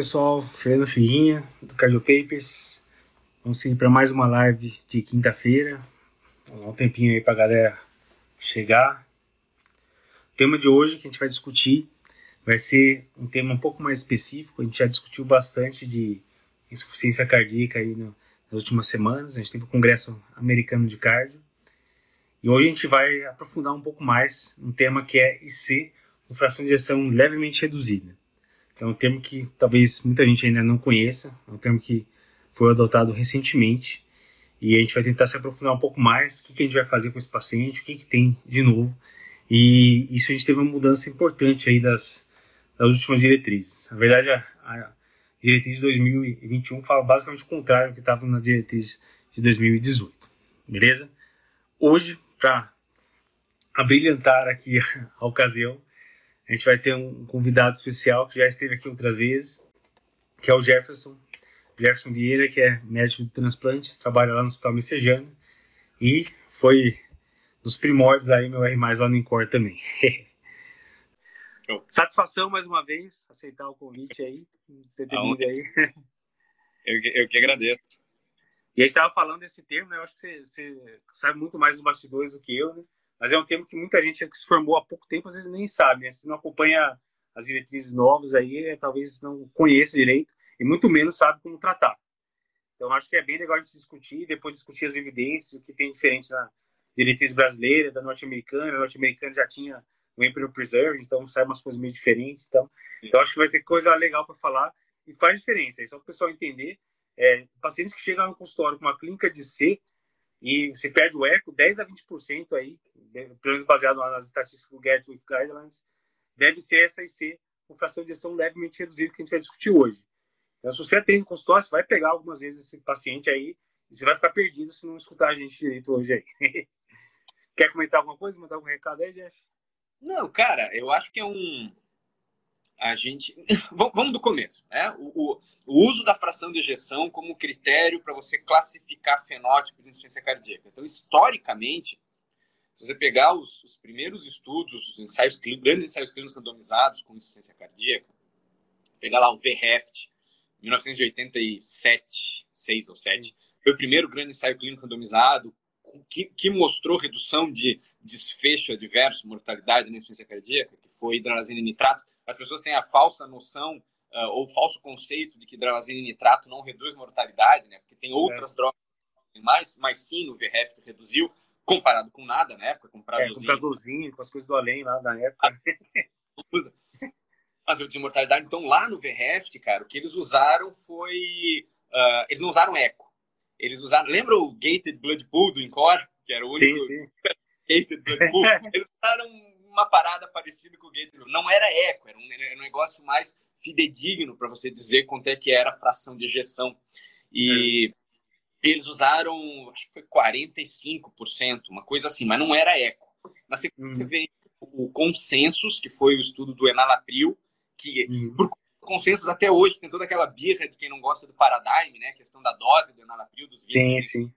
pessoal. Fernando Filhinha, do Cardio Papers. Vamos seguir para mais uma live de quinta-feira. Dar um tempinho aí para a galera chegar. O tema de hoje que a gente vai discutir vai ser um tema um pouco mais específico. A gente já discutiu bastante de insuficiência cardíaca aí no, nas últimas semanas. A gente teve o Congresso Americano de Cardio. E hoje a gente vai aprofundar um pouco mais um tema que é IC, com fração de ejeção levemente reduzida. É um termo que talvez muita gente ainda não conheça, é um termo que foi adotado recentemente e a gente vai tentar se aprofundar um pouco mais, o que, que a gente vai fazer com esse paciente, o que, que tem de novo. E isso a gente teve uma mudança importante aí das, das últimas diretrizes. Na verdade, a, a diretriz de 2021 fala basicamente o contrário do que estava na diretriz de 2018. Beleza? Hoje, para abrilhantar aqui a ocasião, a gente vai ter um convidado especial que já esteve aqui outras vezes, que é o Jefferson. Jefferson Vieira, que é médico de transplantes, trabalha lá no Hospital Messejano e foi dos primórdios aí meu R+, lá no Incor também. Satisfação mais uma vez, aceitar o convite aí, ter vindo aí. Eu, eu que agradeço. E a gente estava falando desse termo, né? Eu acho que você, você, sabe muito mais dos bastidores do que eu, né? Mas é um termo que muita gente que se formou há pouco tempo às vezes nem sabe, né? Se não acompanha as diretrizes novas aí, é, talvez não conheça direito e muito menos sabe como tratar. Então acho que é bem legal a gente discutir, depois discutir as evidências, o que tem diferente na diretriz brasileira, da norte-americana. A norte-americana já tinha o Emperor Preserve, então sai umas coisas meio diferentes. Então, então acho que vai ter coisa legal para falar e faz diferença. É só para o pessoal entender. É, pacientes que chegam no consultório com uma clínica de C, e você perde o eco, 10 a 20% aí, pelo menos baseado nas estatísticas do Get with Guidelines, deve ser essa IC com fração de injeção levemente reduzida que a gente vai discutir hoje. Então, se você atende consultório, você vai pegar algumas vezes esse paciente aí e você vai ficar perdido se não escutar a gente direito hoje aí. Quer comentar alguma coisa? Mandar algum recado aí, Jeff? Não, cara, eu acho que é um, a gente. Vamos do começo. Né? O, o, o, uso da fração de ejeção como critério para você classificar fenótipo de insuficiência cardíaca. Então, historicamente, se você pegar os, os primeiros estudos, os ensaios, grandes ensaios clínicos randomizados com insuficiência cardíaca, pegar lá o VHEFT, 1987, 6 ou 7, foi o primeiro grande ensaio clínico randomizado que, que, mostrou redução de desfecho adverso, mortalidade na insuficiência cardíaca, que foi hidralazina e nitrato. As pessoas têm a falsa noção uh, ou falso conceito de que hidralazina e nitrato não reduz mortalidade, né? Porque tem outras é. drogas mais, mas sim o VRF reduziu, comparado com nada na época, com prazozinho. É, com prazozinho, com as coisas do além lá na época. Usa. Mas eu tinha mortalidade. Então, lá no VRF, cara, o que eles usaram foi... Uh, eles não usaram eco eles usaram. Lembra o Gated Blood Pool do Encore? Que era o único. Sim, sim. Gated Blood Pool? Eles usaram uma parada parecida com o Gated Blood Não era eco, era um, era um negócio mais fidedigno para você dizer quanto é que era a fração de ejeção. E é. eles usaram, acho que foi 45%, uma coisa assim, mas não era eco. Na sequência hum. veio o Consensus, que foi o estudo do Enalapril, que hum. por consensos até hoje, tem toda aquela birra de quem não gosta do paradigm, né? A questão da dose do enalapril, dos vídeos. Sim, sim.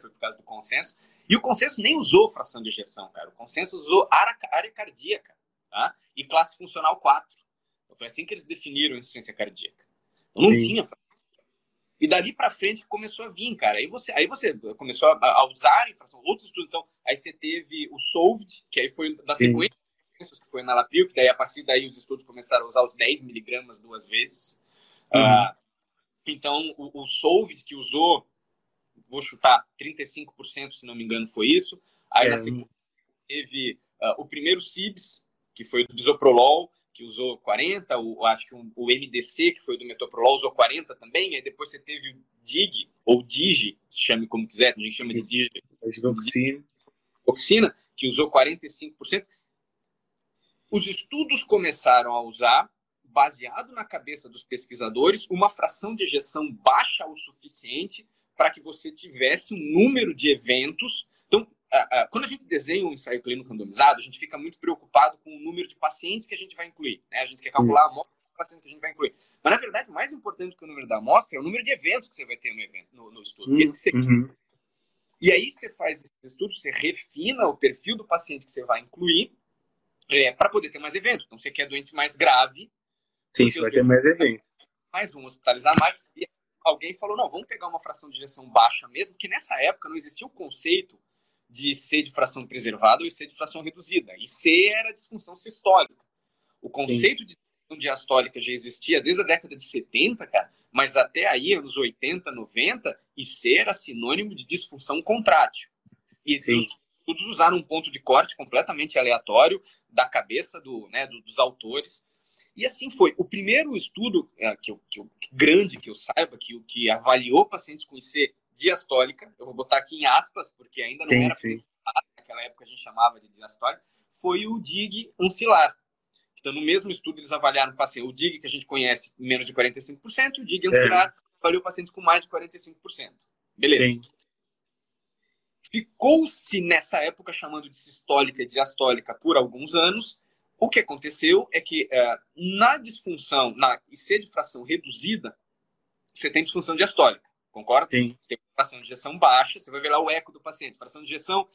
Foi por causa do consenso. E o consenso nem usou fração de ejeção, cara. O consenso usou área cardíaca, tá? E classe funcional 4. Então, foi assim que eles definiram a insuficiência cardíaca. Então, não sim. tinha e dali para frente começou a vir, cara. Aí você, aí você começou a, a usar infração, outros estudos. Então, aí você teve o SOLVED, que aí foi na sequência que foi na Laprio, que daí a partir daí os estudos começaram a usar os 10 miligramas duas vezes. Uhum. Uh, então, o, o que usou, vou chutar, 35%, se não me engano, foi isso. Aí é. na sequência teve uh, o primeiro CIBS, que foi do Bisoprolol, que usou 40, o, acho que um, o MDC, que foi do Metoprolol, usou 40 também, aí depois você teve o DIG, ou DIGI, se chame como quiser, a gente chama de DIGI. Oxina. Oxina, que usou 45% os estudos começaram a usar, baseado na cabeça dos pesquisadores, uma fração de ejeção baixa o suficiente para que você tivesse um número de eventos. Então, quando a gente desenha um ensaio clínico randomizado, a gente fica muito preocupado com o número de pacientes que a gente vai incluir. Né? A gente quer calcular a amostra de pacientes que a gente vai incluir. Mas, na verdade, mais importante que o número da amostra é o número de eventos que você vai ter no, evento, no, no estudo. Uhum. Esse uhum. E aí você faz esses estudos, você refina o perfil do paciente que você vai incluir, é, para poder ter mais eventos. Então, você quer doente mais grave. Sim, você vai ter mais eventos. mais, vão hospitalizar mais. E alguém falou, não, vamos pegar uma fração de injeção baixa mesmo, que nessa época não existia o conceito de C de fração preservada ou C de fração reduzida. E C era disfunção sistólica. O conceito Sim. de disfunção diastólica já existia desde a década de 70, cara, mas até aí, anos 80, 90, e C era sinônimo de disfunção contrátil. E Sim. Os estudos usaram um ponto de corte completamente aleatório da cabeça do, né, do, dos autores. E assim foi. O primeiro estudo é, que, eu, que, eu, grande que eu saiba, que, que avaliou pacientes com IC diastólica, eu vou botar aqui em aspas, porque ainda não sim, era sim. naquela época a gente chamava de diastólica, foi o DIG ancilar. Então, no mesmo estudo, eles avaliaram o paciente, o DIG que a gente conhece, menos de 45%, e o DIG ancilar é. avaliou pacientes com mais de 45%. Beleza. Sim. Ficou-se nessa época chamando de sistólica e diastólica por alguns anos. O que aconteceu é que é, na disfunção, na IC de fração reduzida, você tem disfunção diastólica. Concorda? Sim. Você tem fração de injeção baixa, você vai ver lá o eco do paciente. Fração de injeção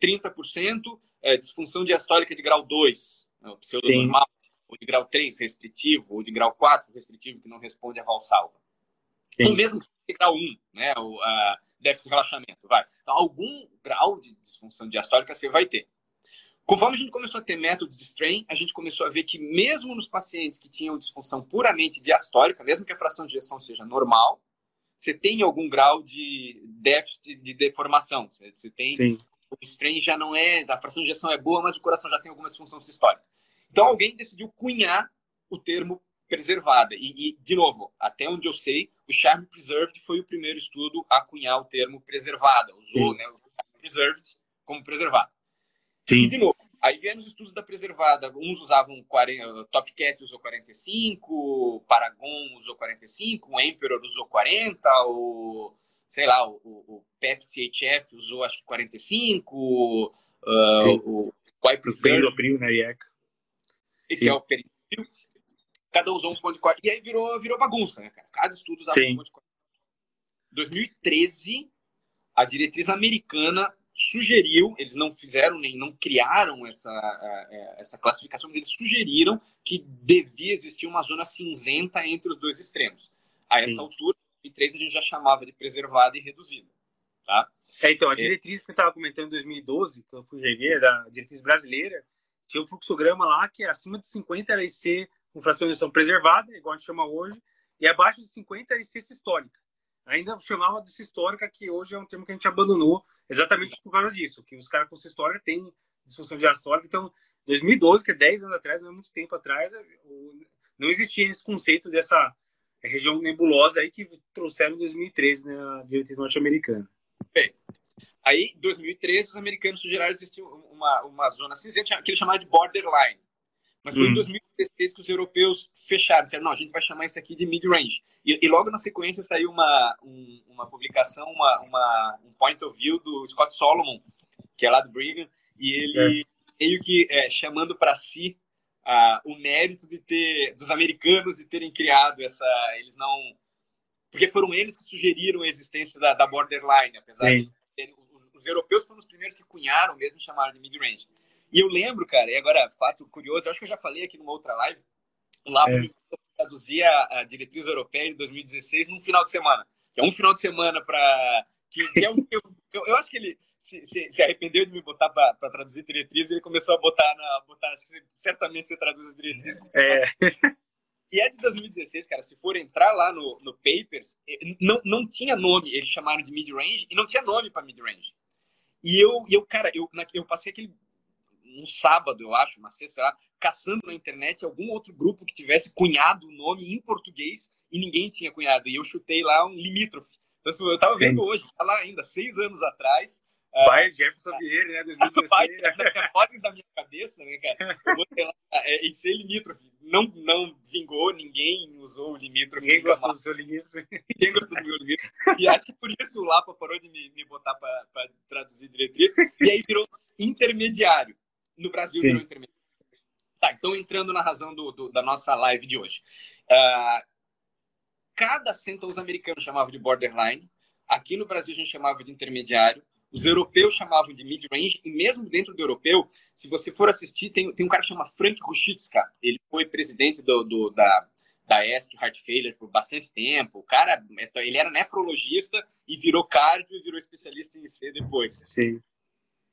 30%, é, disfunção diastólica de grau 2, né, o pseudonormal, ou de grau 3 restritivo, ou de grau 4 restritivo, que não responde a valsalva. Sim. Ou mesmo de grau 1, né, o déficit de relaxamento, vai. Então, algum grau de disfunção diastólica você vai ter. Conforme a gente começou a ter métodos de strain, a gente começou a ver que mesmo nos pacientes que tinham disfunção puramente diastólica, mesmo que a fração de injeção seja normal, você tem algum grau de déficit de deformação. Você, tem. Sim. O strain já não é. A fração de injeção é boa, mas o coração já tem alguma disfunção sistólica. Então alguém decidiu cunhar o termo preservada. E, e, de novo, até onde eu sei, o Charm Preserved foi o primeiro estudo a cunhar o termo preservada. Usou né, o Charm Preserved como preservada. Sim. E, de novo, Aí vieram os estudos da preservada. Uns usavam 40, Top Cat usou 45, Paragon usou 45, o Emperor usou 40, o sei lá, o, o Pepsi HF usou acho que 45, uh, o White Preserve, né, IECA. Que é o Peripril. Cada um usou um ponto de corte. E aí virou, virou bagunça, né, cara? Cada estudo usava Sim. um ponto de corte. 2013, a diretriz americana sugeriu, eles não fizeram nem não criaram essa, é, essa classificação, mas eles sugeriram que devia existir uma zona cinzenta entre os dois extremos. A essa Sim. altura, em 2003, a gente já chamava de preservada e reduzida. Tá? É, então, a é. diretriz que eu estava comentando em 2012, que eu fui rever, da diretriz brasileira, tinha um fluxograma lá que acima de 50 era IC com fracionação preservada, igual a gente chama hoje, e abaixo de 50 era IC sistólica ainda chamava de histórica, que hoje é um termo que a gente abandonou exatamente por causa disso, que os caras com histórica têm disfunção diastólica. Então, 2012, que é 10 anos atrás, não é muito tempo atrás, não existia esse conceito dessa região nebulosa aí que trouxeram em 2013 né, a diretriz norte-americana. Bem, aí, em 2013, os americanos sugeriram existir uma, uma zona cinzenta que eles chamavam de borderline. Mas foi hum. em 2016 que os europeus fecharam, disseram, não, a gente vai chamar isso aqui de mid-range. E, e, logo na sequência saiu uma, um, uma publicação, uma, uma, um point of view do Scott Solomon, que é lá do Brigham, e ele é. meio que é, chamando para si o mérito de ter dos americanos de terem criado essa, eles não, porque foram eles que sugeriram a existência da, da borderline, apesar Sim. de os, os, europeus foram os primeiros que cunharam mesmo chamaram de mid-range. E eu lembro, cara, e agora, fato curioso, eu acho que eu já falei aqui numa outra live, lá é. traduzia a diretriz europeia de 2016 num final de semana. É um final de semana para. Que, que, é um, eu, eu, eu, acho que ele se, se, se arrependeu de me botar para traduzir diretriz, ele começou a botar na. Botar, certamente você traduz as diretrizes. É. E é de 2016, cara. Se for entrar lá no, no Papers, eh, não, não tinha nome, eles chamaram de mid-range, e não tinha nome para mid-range. E eu, eu, cara, eu, eu passei aquele um sábado, eu acho, uma sexta, lá, caçando na internet algum outro grupo que tivesse cunhado o nome em português e ninguém tinha cunhado. E eu chutei lá um limítrofe. Então, assim, eu tava vendo hoje, tá lá ainda, seis anos atrás. Pai uh, Jefferson Vieira, né? 2016. Pai, vozes da minha cabeça, né, cara? Eu botei lá, é, e ser limítrofe. Não, não vingou, ninguém usou o limítrofe. Ninguém gostou do seu limítrofe. Ninguém gostou do meu limítrofe. E acho que por isso o Lapa parou de me, me botar para traduzir diretriz. E aí virou intermediário. No Brasil Sim. virou intermediário. Tá, então entrando na razão do, do, da nossa live de hoje. Uh, cada centro os americanos chamavam de borderline. Aqui no Brasil a gente chamava de intermediário. Os europeus chamavam de mid-range. E mesmo dentro do europeu, se você for assistir, tem, tem um cara que chama Frank Ruchitska. Ele foi presidente do, do da, da ESC Heart Failure por bastante tempo. O cara, ele era nefrologista e virou cardio e virou especialista em C depois. Sim.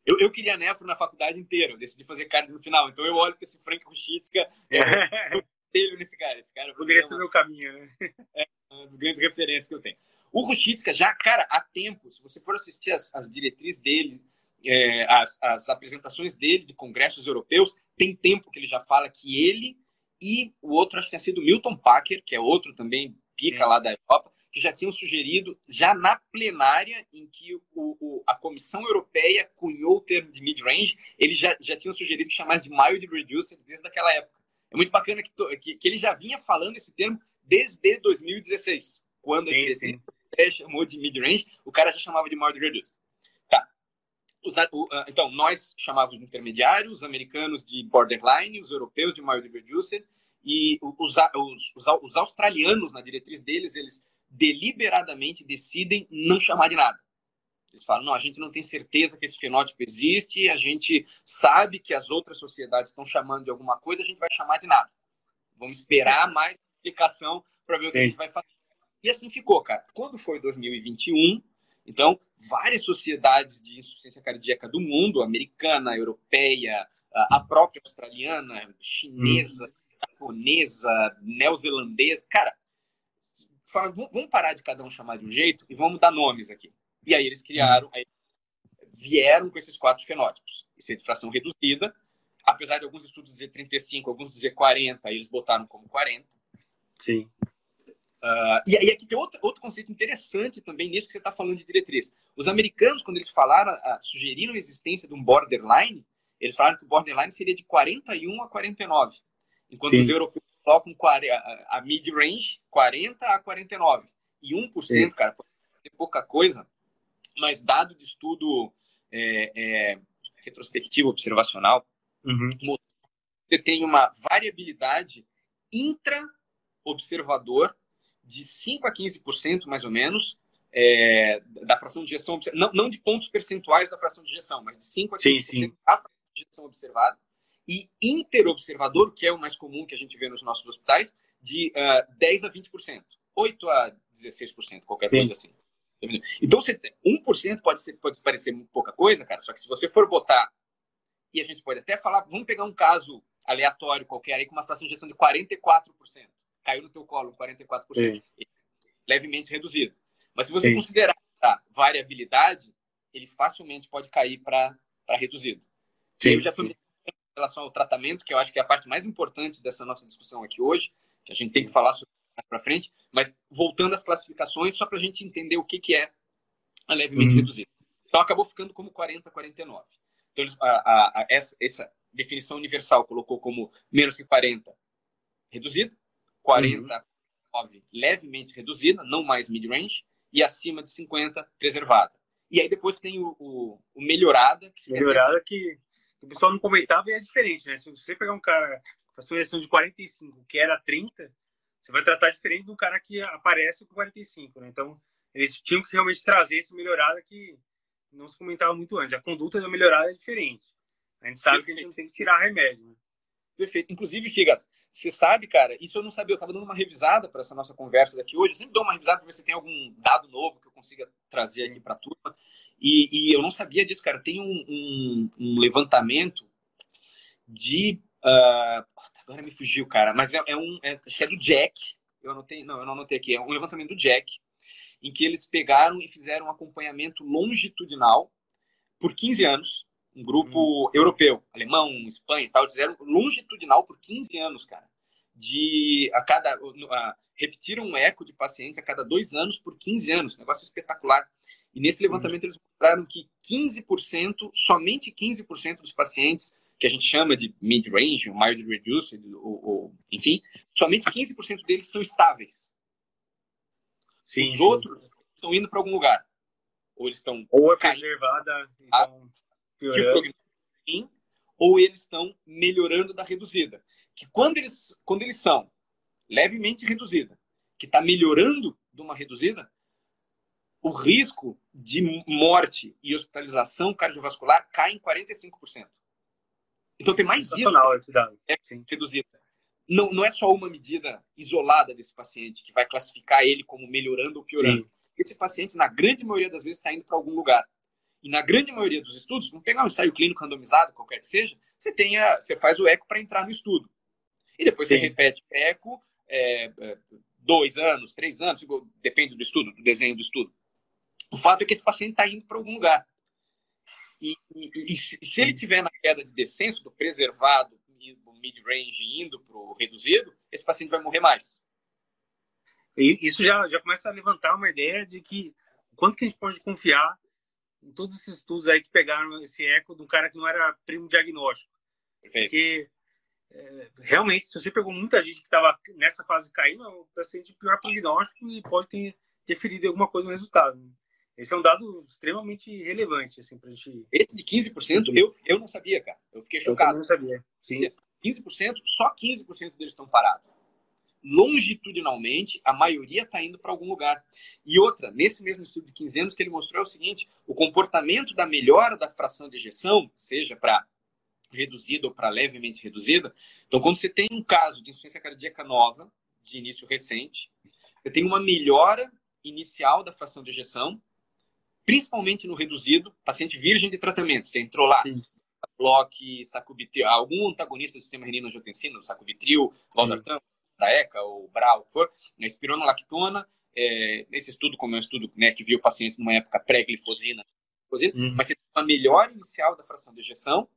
Eu, eu queria nefro na faculdade inteira, eu decidi fazer cardio no final. Então eu olho para esse Frank Ruchitska, eu telho nesse cara. Esse cara poderia ser o meu caminho, né? É uma das grandes referências que eu tenho. O Ruchitska já, cara, há tempo, se você for assistir as, as diretrizes dele, é, as, as apresentações dele de congressos europeus, tem tempo que ele já fala que ele e o outro, acho que tinha sido Milton Packer, que é outro também pica é. lá da Europa, que já tinham sugerido, já na plenária em que o, o, a Comissão Europeia cunhou o termo de mid-range, eles já, já tinham sugerido chamar de mild reducer desde aquela época. É muito bacana que, que, que, ele já vinha falando esse termo desde 2016, quando sim, a diretriz chamou de mid-range, o cara já chamava de mild reducer. Os, o, ah, então, nós chamávamos de intermediários, os americanos de borderline, os europeus de mild reducer, e os, os, os, australianos, na diretriz deles, eles deliberadamente decidem não chamar de nada. Eles falam, não, a gente não tem certeza que esse fenótipo existe, a gente sabe que as outras sociedades estão chamando de alguma coisa, a gente vai chamar de nada. Vamos esperar mais explicação para ver o que Sim. a gente vai fazer. E assim ficou, cara. Quando foi 2021, então, várias sociedades de insuficiência cardíaca do mundo, americana, europeia, a própria australiana, chinesa, hum. japonesa, neozelandesa, cara, vamos parar de cada um chamar de um jeito e vamos dar nomes aqui. E aí eles criaram, aí vieram com esses quatro fenótipos. Isso é de fração reduzida, apesar de alguns estudos dizer 35, alguns dizer 40, eles botaram como 40. Sim. Uh, e aí aqui tem outro, outro conceito interessante também nisso que você está falando de diretriz. Os americanos, quando eles falaram, uh, sugeriram a existência de um borderline, eles falaram que o borderline seria de 41 a 49, enquanto Sim. os europeus colocam a, a mid-range 40 a 49. E 1%, Sim. cara, pode ser pouca coisa, mas dado de estudo é, é, retrospectivo observacional, uhum. você tem uma variabilidade intra-observador de 5 a 15%, mais ou menos, é, da fração de injeção, não, não de pontos percentuais da fração de injeção, mas de 5 a 15% sim, sim. da fração de injeção observada, e interobservador, que é o mais comum que a gente vê nos nossos hospitais, de uh, 10 a 20%, 8 a 16%, qualquer sim. coisa assim. Então, você, 1% pode, ser, pode parecer pouca coisa, cara, só que se você for botar, e a gente pode até falar, vamos pegar um caso aleatório qualquer aí com uma fração de injeção de 44% caiu no teu colo 44%. Sim. Levemente reduzido. Mas se você Sim. considerar a variabilidade, ele facilmente pode cair para reduzido. Sim, eu já relação ao tratamento, que eu acho que é a parte mais importante dessa nossa discussão aqui hoje, que a gente tem que falar sobre para frente, mas voltando às classificações, só para a gente entender o que, que é a levemente uhum. reduzido. Então acabou ficando como 40, 49. Então a, a, a, essa, essa definição universal colocou como menos que 40 reduzido, 49 uhum. levemente reduzida, não mais mid-range, e acima de 50 preservada. E aí depois tem o, o, o melhorada. Que melhorada que o pessoal não comentava e é diferente, né? Se você pegar um cara com a sua de 45, que era 30, você vai tratar diferente do cara que aparece com 45, né? Então, eles tinham que realmente trazer esse melhorada que não se comentava muito antes. A conduta da melhorada é diferente. A gente sabe Perfeito. que a gente não tem que tirar remédio, né? Perfeito. Inclusive, Figas, você sabe, cara, isso eu não sabia. Eu estava dando uma revisada para essa nossa conversa daqui hoje. Eu sempre dou uma revisada para ver se tem algum dado novo que eu consiga trazer aqui para a turma. E, e, eu não sabia disso, cara. Tem um, um, um levantamento de. Uh, agora me fugiu, cara. Mas é, é um. É, acho que é do Jack. Eu anotei. Não, eu não anotei aqui. É um levantamento do Jack. Em que eles pegaram e fizeram um acompanhamento longitudinal por 15 anos um grupo hum. europeu, alemão, Espanha e tal, eles fizeram longitudinal por 15 anos, cara. De a cada. A, repetiram um eco de pacientes a cada dois anos por 15 anos, negócio espetacular. E nesse levantamento eles mostraram que 15%, somente 15% dos pacientes que a gente chama de mid-range, mild reduced, ou, ou, enfim, somente 15% deles são estáveis. Sim, Os sim. outros estão indo para algum lugar. Ou eles estão. Ou é preservada, então piorando. Que ou eles estão melhorando da reduzida. Que quando eles, quando eles são levemente reduzida, que está melhorando de uma reduzida, o risco de morte e hospitalização cardiovascular cai em 45%. Então tem mais isso é reduzida. não, não é só uma medida isolada desse paciente que vai classificar ele como melhorando ou piorando. Sim. Esse paciente, na grande maioria das vezes, está indo para algum lugar. E na grande maioria dos estudos, vamos pegar um ensaio clínico randomizado, qualquer que seja, você, tenha, você faz o eco para entrar no estudo. E depois Sim. você repete o eco é, é, dois anos, três anos, depende do estudo, do desenho do estudo. O fato é que esse paciente está indo para algum lugar. E, e, e, se ele tiver na queda de descenso do preservado, do mid-range indo para o reduzido, esse paciente vai morrer mais. E isso já, já começa a levantar uma ideia de que quanto que a gente pode confiar em todos esses estudos aí que pegaram esse eco de um cara que não era primo diagnóstico. Perfeito. Porque é, realmente, se você pegou muita gente que estava nessa fase caindo, é um paciente de pior prognóstico e pode ter, ter ferido alguma coisa no resultado. Né? Esse é um dado extremamente relevante, assim, pra gente... Esse de 15%, eu, eu não sabia, cara. Eu fiquei chocado. Eu não sabia, sim. 15%, só 15% deles estão parados. Longitudinalmente, a maioria está indo para algum lugar. E outra, nesse mesmo estudo de 15 anos, que ele mostrou é o seguinte: o comportamento da melhora da fração de ejeção, seja para reduzida ou para levemente reduzida. Então, quando você tem um caso de insuficiência cardíaca nova, de início recente, você tem uma melhora inicial da fração de ejeção, principalmente no reduzido, paciente virgem de tratamento. Você entrou lá, bloque, sacubitril, algum antagonista do sistema renina-angiotensina, sacubitril, valsartan, da ECA ou BRA, o que for, espironolactona, é, esse estudo, como é um estudo né, que viu pacientes numa época pré-glifosina, uhum. mas você tem uma melhora inicial da fração de ejeção,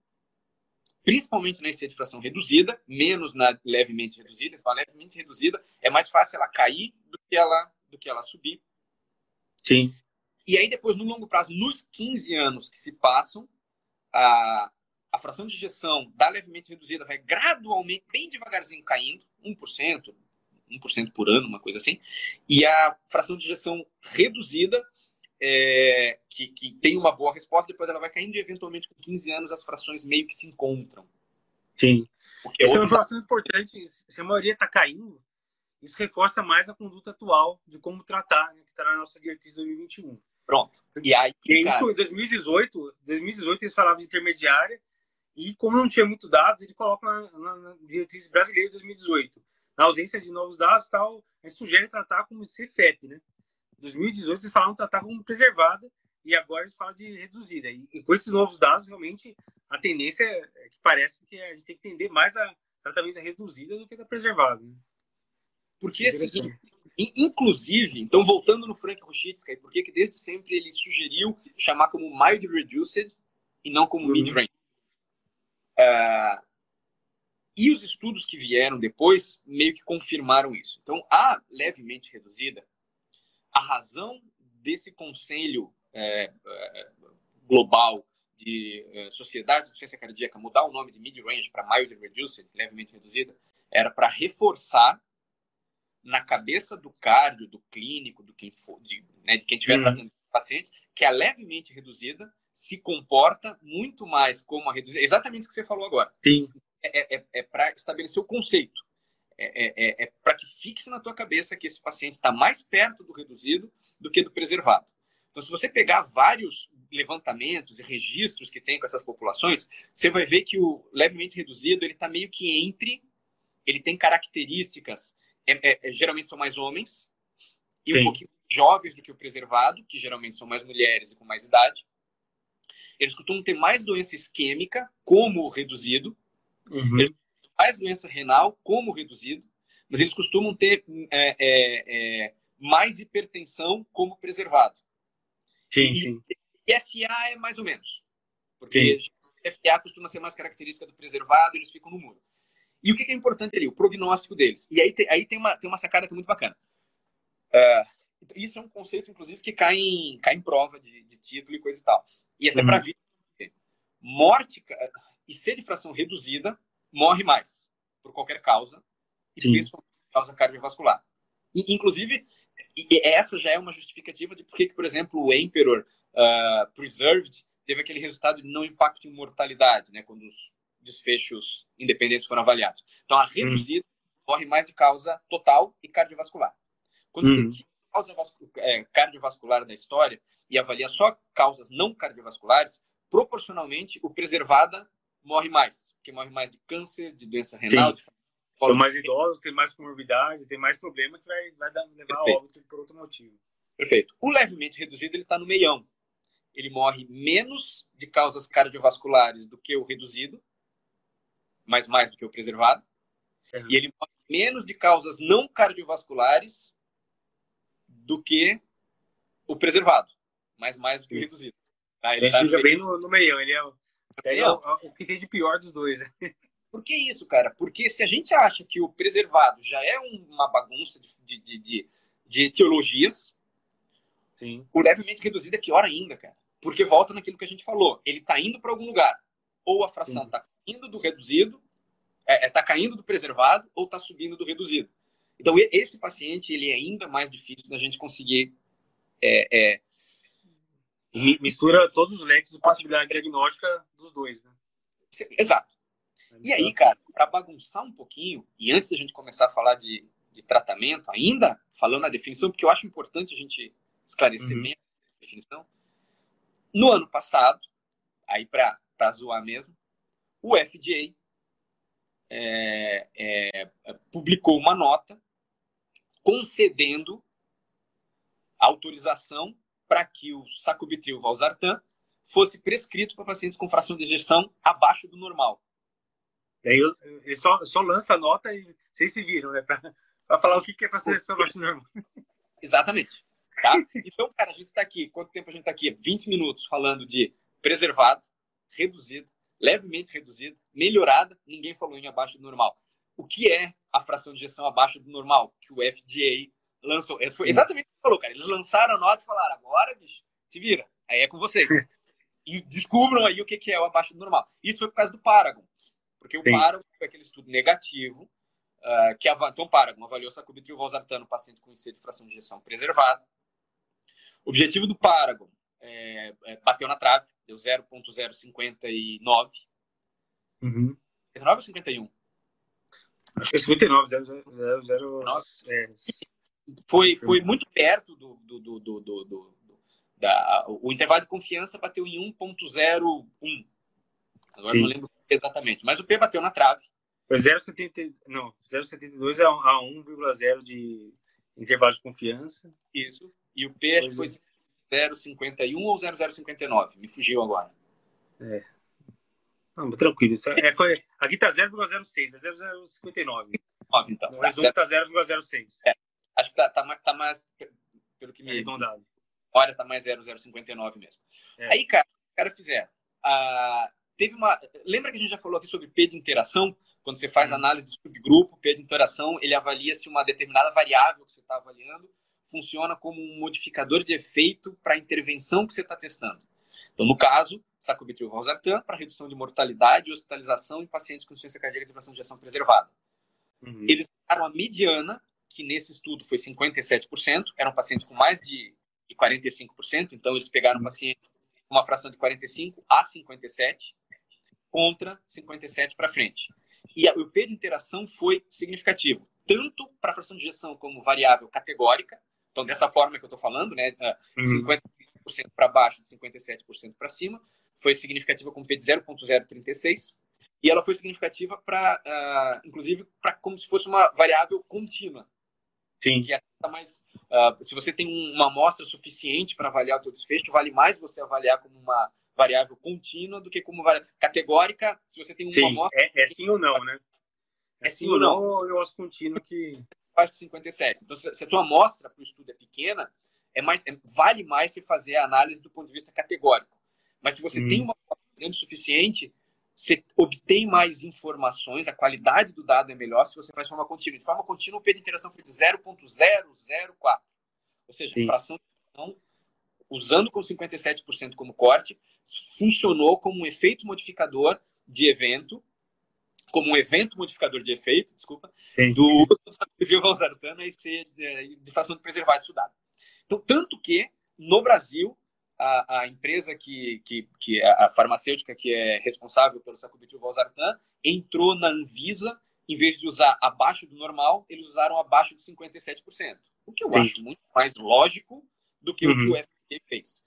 principalmente na IC de fração reduzida, menos na levemente reduzida. Então, a levemente reduzida é mais fácil ela cair do que ela, do que ela subir. Sim. E aí, depois, no longo prazo, nos 15 anos que se passam, a, a fração de injeção da levemente reduzida vai gradualmente, bem devagarzinho caindo, 1%, 1% por ano, uma coisa assim. E a fração de injeção reduzida, é, que, que, tem uma boa resposta, depois ela vai caindo e, eventualmente, com 15 anos, as frações meio que se encontram. Sim. Porque Essa é uma informação importante. Se a maioria está caindo, isso reforça mais a conduta atual de como tratar, né, que está na nossa diretriz 2021. Pronto. E aí, e cara... isso em 2018, 2018 eles falavam de intermediária e como não tinha muito dados, ele coloca na, na, na diretriz brasileira de 2018. Na ausência de novos dados, tal, gente sugere tratar como CFEP, né? 2018 eles falavam tratar como preservada e agora eles falam de reduzida. E, e, com esses novos dados, realmente, a tendência é que parece que a gente tem que entender mais a tratamento da reduzida do que da preservada. Né? Porque, assim, inclusive, então voltando no Frank Ruchitsky, por que desde sempre ele sugeriu chamar como mild reduced e não como uhum. mid-range? Uh, e os estudos que vieram depois meio que confirmaram isso. Então, a levemente reduzida, a razão desse conselho é, é, global de é, sociedade de ciência cardíaca mudar o nome de mid-range para mild reduced, levemente reduzida, era para reforçar na cabeça do cardio, do clínico, do quem for, de, né, de quem estiver uhum. tratando pacientes, que a levemente reduzida se comporta muito mais como a reduzida. Exatamente o que você falou agora. Sim. É, é, é para estabelecer o conceito. É, é, é, é para que fixe na tua cabeça que esse paciente está mais perto do reduzido do que do preservado. Então, se você pegar vários levantamentos e registros que tem com essas populações, você vai ver que o levemente reduzido ele está meio que entre, ele tem características, é, é, geralmente são mais homens e Sim. um pouquinho jovens do que o preservado, que geralmente são mais mulheres e com mais idade. Eles costumam ter mais doença isquêmica, como reduzido, uhum. mais doença renal, como reduzido, mas eles costumam ter é, é, é mais hipertensão, como preservado. Sim, e, sim. E FA é mais ou menos. Porque sim. FA costuma ser mais característica do preservado, eles ficam no muro. E o que é importante ali? O prognóstico deles. E aí, aí tem, uma, tem uma sacada que é muito bacana. Uh, isso é um conceito, inclusive, que cai em, cai em prova de, de título e coisa e tal. E até uhum. para vida. Morte e ser de fração reduzida morre mais, por qualquer causa, e Sim. principalmente causa cardiovascular. E, inclusive, essa já é uma justificativa de por que, por exemplo, o Emperor uh, Preserved teve aquele resultado de não impacto em mortalidade, né, quando os desfechos independentes foram avaliados. Então, a reduzida hum. morre mais de causa total e cardiovascular. Quando hum. você causa é, cardiovascular da história e avalia só causas não cardiovasculares, proporcionalmente, o preservada morre mais, porque morre mais de câncer, de doença renal, de São mais idosos, tem mais comorbidade, tem mais problema que vai, vai dar, levar Perfeito. a óbito por outro motivo. Perfeito. O levemente reduzido ele está no meião. Ele morre menos de causas cardiovasculares do que o reduzido, mas mais do que o preservado. Uhum. E ele morre menos de causas não cardiovasculares do que o preservado, mas mais do que o reduzido. Tá? Ele, ele tá fica bem no, no meião. Ele é, o, é o, o, que tem de pior dos dois. Né? Por que isso, cara? Porque se a gente acha que o preservado já é uma bagunça de, de, de, de etiologias, Sim. o levemente reduzido é pior ainda, cara. Porque volta naquilo que a gente falou. Ele está indo para algum lugar. Ou a fração está indo do reduzido, está é, é, tá caindo do preservado, ou está subindo do reduzido. Então, esse paciente ele é ainda mais difícil da gente conseguir. É, é... Mistura todos os leques de possibilidade diagnóstica dos dois, né? Exato. E aí, cara, para bagunçar um pouquinho, e antes da gente começar a falar de, de tratamento, ainda falando a definição, porque eu acho importante a gente esclarecer uhum. bem a definição. No ano passado, aí para zoar mesmo, o FDA é, é, publicou uma nota concedendo autorização para que o sacubitril valsartan fosse prescrito para pacientes com fração de ejeção abaixo do normal. Daí ele só, só lança a nota e vocês se viram, né? Para falar o que, que é fração de ejeção abaixo do normal. Exatamente. Tá? Então, cara, a gente está aqui. Quanto tempo a gente está aqui? 20 minutos falando de preservado, reduzido, levemente reduzido, melhorada. Ninguém falou em abaixo do normal. O que é a fração de injeção abaixo do normal? Que o FDA lançou. É, foi exatamente o que você falou, cara. Eles lançaram a nota e falaram: agora, bicho, se vira. Aí é com vocês. E descubram aí o que é o abaixo do normal. Isso foi por causa do Paragon. Porque o Sim. Paragon foi aquele estudo negativo uh, que avaliou, então, Paragon avaliou sacubitril valsartano no paciente com IC de fração de injeção preservada o objetivo do Paragon é, é, bateu na trave, deu 0.059. Uhum. 59 ou 51? Acho que é 59, 0, 0, é. Foi, foi muito perto do, do, do, do, do, do da, o intervalo de confiança bateu em 1.01. Agora Sim. não lembro exatamente, mas o P bateu na trave. Foi 0,70, não, 0,72 a 1,0 de intervalo de confiança. Isso. E o P acho que foi 0,51 ou 0,059. Me fugiu agora. É. Não, tranquilo. É, é, foi, aqui tá 0,06, é 0,059. então. O resumo tá 0,06. É. Acho que tá, tá, tá mais, pelo que me... Arredondado. Olha, tá mais 0,059 mesmo. É. Aí, cara, o cara fizer... Uh, teve uma... Lembra que a gente já falou aqui sobre P de interação? Quando você faz análise de subgrupo, P de interação, ele avalia se uma determinada variável que você está avaliando funciona como um modificador de efeito para a intervenção que você está testando. Então, no caso, sacubitril valsartan para redução de mortalidade e hospitalização em pacientes com insuficiência cardíaca de fração de injeção preservada. Uhum. Eles pegaram a mediana, que nesse estudo foi 57%, eram pacientes com mais de, de 45%, então eles pegaram uhum. pacientes com uma fração de 45 a 57, contra 57 para frente. E o P de interação foi significativo, tanto para a fração de injeção como variável categórica, então, dessa forma que eu estou falando, né, 50% uhum. Para baixo, de 57% para cima, foi significativa com P de 0,036, e ela foi significativa para, uh, ah, inclusive, para como se fosse uma variável contínua. Sim. Que é mais, uh, se você tem uma amostra suficiente para avaliar o seu desfecho, vale mais você avaliar como uma variável contínua do que como variável categórica. Se você tem uma sim. amostra. É, é sim ou não, né? É, é sim, sim ou não? Eu acho contínuo que abaixo de 57. Então, se a tua amostra para o estudo é pequena, é mais, é, vale mais se fazer a análise do ponto de vista categórico. Mas se você hum. tem uma grande o suficiente, você obtém mais informações, a qualidade do dado é melhor se você faz de forma contínua. De forma contínua, o P de interação foi de 0,004. Ou seja, Sim. fração de interação, usando com 57% como corte, funcionou como um efeito modificador de evento como um evento modificador de efeito, desculpa, Sim. do uso do valsartana e ser de, de fação de preservar estudado. Tanto que no Brasil a, a empresa que, que, que a farmacêutica que é responsável pelo sacubitril valsartan entrou na Anvisa em vez de usar abaixo do normal, eles usaram abaixo de 57%. O que eu Sim. acho muito mais lógico do que uhum. o que o uhum. FDA fez.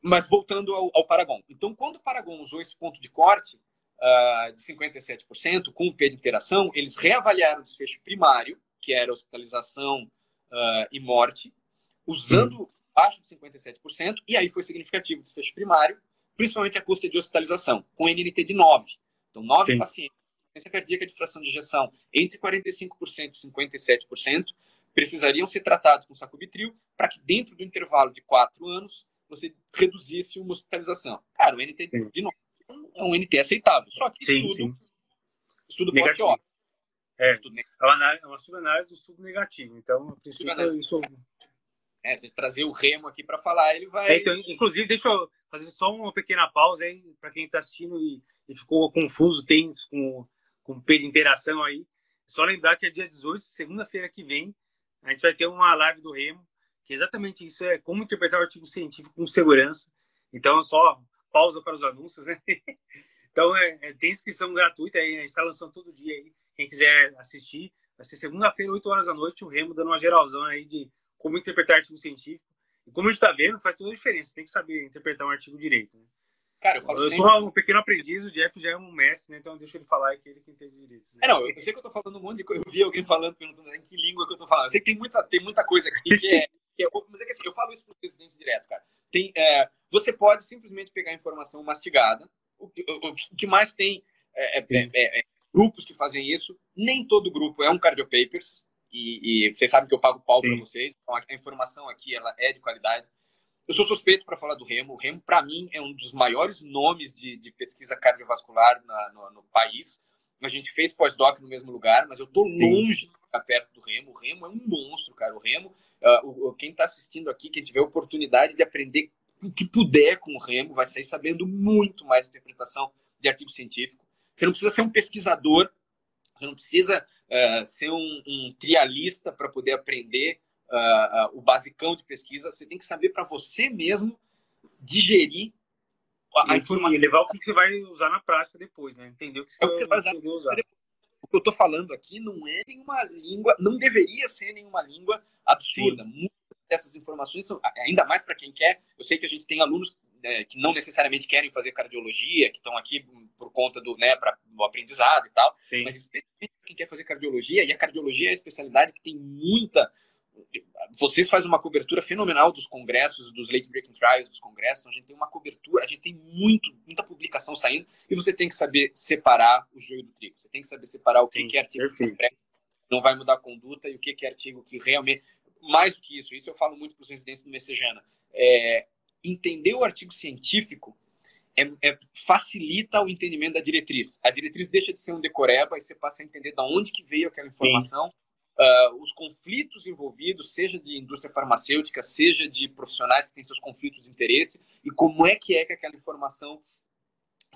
Mas voltando ao, ao Paragon. Então, quando o Paragon usou esse ponto de corte, uh, de 57%, com o P de interação, eles reavaliaram o desfecho primário, que era hospitalização uh, e morte, usando abaixo de 57%, e aí foi significativo o desfecho primário, principalmente a custa de hospitalização, com NNT de 9. Então, 9 Sim. pacientes insuficiência cardíaca de fração de ejeção entre 45% e 57% precisariam ser tratados com sacubitril para que dentro do intervalo de 4 anos você reduzisse uma hospitalização. Cara, o NT, sim. de novo, é um NT aceitável. Só que sim, estudo, sim. estudo negativo. É, é uma subanálise do estudo negativo. Então, a princípio, isso... É, se trazer o Remo aqui para falar, ele vai... É, então, inclusive, deixa eu fazer só uma pequena pausa aí para quem está assistindo e, e, ficou confuso, tenso com, com o P de interação aí. Só lembrar que é dia 18, segunda-feira que vem, a gente vai ter uma live do Remo que exatamente isso é como interpretar o artigo científico com segurança. Então, só pausa para os anúncios, né? Então, é, é, tem inscrição gratuita aí, a gente está lançando todo dia aí. Quem quiser assistir, vai ser segunda-feira, 8 horas da noite, o Remo dando uma geralzão aí de como interpretar artigo científico. E como a gente está vendo, faz toda a diferença. Tem que saber interpretar um artigo direito. Né? Cara, eu, falo eu sempre... sou um pequeno aprendiz, o Jeff já é um mestre, né? Então deixa ele falar que ele que entende direito. Né? É, não, eu sei que eu tô falando um monte de coisa. Eu vi alguém falando, perguntando em que língua que eu tô falando. Eu sei que tem muita, tem muita coisa aqui que é é, mas é que assim, eu falo isso para os presidentes direto, cara. Tem, é, você pode simplesmente pegar informação mastigada. O, o, o que mais tem é é, é, é, grupos que fazem isso. Nem todo grupo é um cardiopapers. E, e vocês sabem que eu pago pau para vocês. Então a, informação aqui ela é de qualidade. Eu sou suspeito para falar do Remo. O Remo, para mim, é um dos maiores nomes de, de pesquisa cardiovascular na, no, no país. A gente fez pós-doc no mesmo lugar, mas eu tô longe de ficar perto do Remo. O Remo é um monstro, cara. O Remo Uh, quem está assistindo aqui, quem tiver oportunidade de aprender o que puder com o Remo, vai sair sabendo muito mais de interpretação de artigo científico. Você não precisa ser um pesquisador, você não precisa uh, ser um, um trialista para poder aprender uh, o basicão de pesquisa. Você tem que saber para você mesmo digerir a, a informação. E levar o que você vai usar na prática depois, né? Entender o que você, é o que você vai usar. usar que eu estou falando aqui não é nenhuma língua, não deveria ser nenhuma língua absurda. Sim. Muitas dessas informações são, ainda mais para quem quer. Eu sei que a gente tem alunos é, que não necessariamente querem fazer cardiologia, que estão aqui por conta do, né, para o aprendizado e tal, Sim. mas especialmente quem quer fazer cardiologia, e a cardiologia é a especialidade que tem muita vocês fazem uma cobertura fenomenal dos congressos, dos late breaking trials dos congressos. Então a gente tem uma cobertura, a gente tem muito, muita publicação saindo e você tem que saber separar o joio do trigo. Você tem que saber separar o que, Sim, que é artigo perfeito. que não vai mudar a conduta e o que, que é artigo que realmente. Mais do que isso, isso eu falo muito para os residentes do Messejana. É, entender o artigo científico é, é, facilita o entendimento da diretriz. A diretriz deixa de ser um decoreba e você passa a entender de onde que veio aquela informação. Uh, os conflitos envolvidos, seja de indústria farmacêutica, seja de profissionais que têm seus conflitos de interesse, e como é que é que aquela informação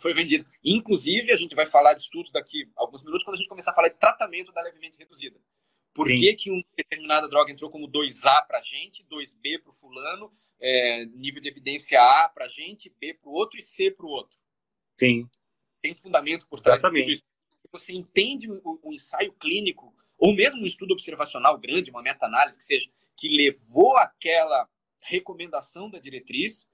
foi vendida. Inclusive, a gente vai falar de estudos daqui a alguns minutos, quando a gente começar a falar de tratamento da levemente reduzida. Por que, que uma determinada droga entrou como 2A para gente, 2B para o fulano, é, nível de evidência A para gente, B para o outro e C para o outro? Sim. Tem fundamento por trás Exatamente. de tudo isso. Você entende o, o ensaio clínico ou mesmo um estudo observacional grande, uma meta-análise que seja, que levou aquela recomendação da diretriz,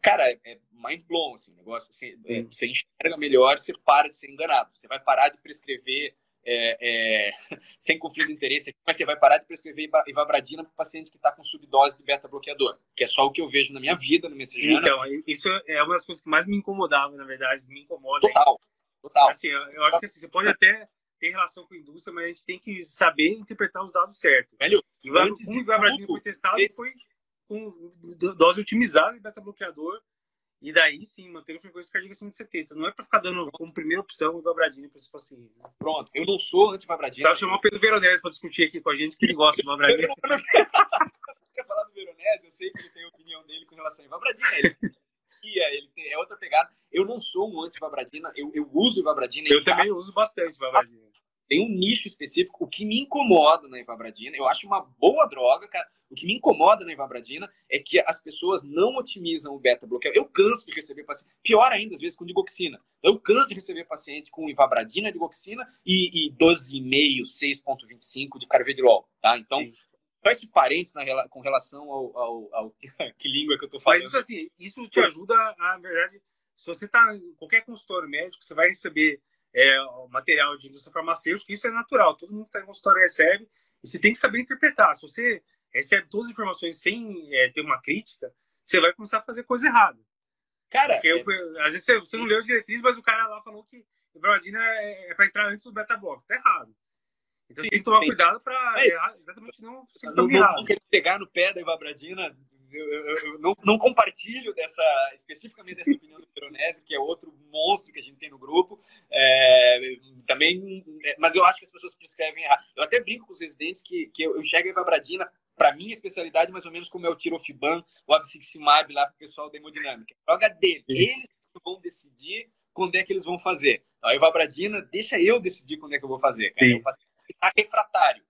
cara, é, é mind blown, assim, o negócio, você, é, você enxerga melhor, você para de ser enganado, você vai parar de prescrever é, é, sem conflito de interesse, mas você vai parar de prescrever ivabradina para o paciente que está com subdose de beta-bloqueador, que é só o que eu vejo na minha vida, no Messejana. Então, isso é uma das coisas que mais me incomodava, na verdade, me incomoda. Total, total. Assim, eu, eu acho que assim, você pode até tem relação com a indústria, mas a gente tem que saber interpretar os dados certos. Velho, antes como o Guaradinho foi testado, esse... foi com dose otimizada de beta-bloqueador, e daí sim, manter a frequência cardíaca acima de 70. Não é para ficar dando como primeira opção o Vabradina para esse paciente. Né? Pronto, eu não sou anti-Vabradina. Tava chamar o Pedro Veronese para discutir aqui com a gente, que ele gosta do Vabradina. quer falar do Veronese? Eu sei que ele tem a opinião dele com relação a Vabradina. Ele ele tem, é outra pegada. Eu não sou um anti-Vabradina, eu, eu uso Vabradina. Eu também uso bastante Vabradina tem um nicho específico. O que me incomoda na Ivabradina, eu acho uma boa droga, cara. O que me incomoda na Ivabradina é que as pessoas não otimizam o beta-bloqueio. Eu canso de receber paciente, pior ainda, às vezes, com digoxina. Eu canso de receber paciente com Ivabradina, digoxina e, e 12,5, 6,25 de carvedilol, tá? Então, Sim. esse parênteses na, com relação ao, ao, ao, que língua que eu tô falando. Mas isso, assim, isso te ajuda, a, na verdade, se você está em qualquer consultório médico, você vai receber é, material de indústria farmacêutica, isso é natural, todo mundo que está em consultório recebe, e você tem que saber interpretar. Se você recebe todas as informações sem é, ter uma crítica, você vai começar a fazer coisa errada. Cara, Porque eu, às vezes você, você não leu a diretriz, mas o cara lá falou que Ivermectina é, é para entrar antes do beta-bloco. Tá errado. Então sim, tem que tomar sim. cuidado para é, exatamente não se não, não, não pegar no pé da Ivabradina. Eu, não, não, compartilho dessa especificamente dessa opinião do Peronese, que é outro monstro que a gente tem no grupo. É, também, mas eu acho que as pessoas prescrevem errado. Eu até brinco com os residentes que, que eu, eu chego a Ivabradina para minha especialidade, mais ou menos como é o Tirofibam, o Absiximab lá para o pessoal da hemodinâmica. Joga dele. Eles vão decidir quando é que eles vão fazer. A Ivabradina, deixa eu decidir quando é que eu vou fazer. Cara. Eu está refratário.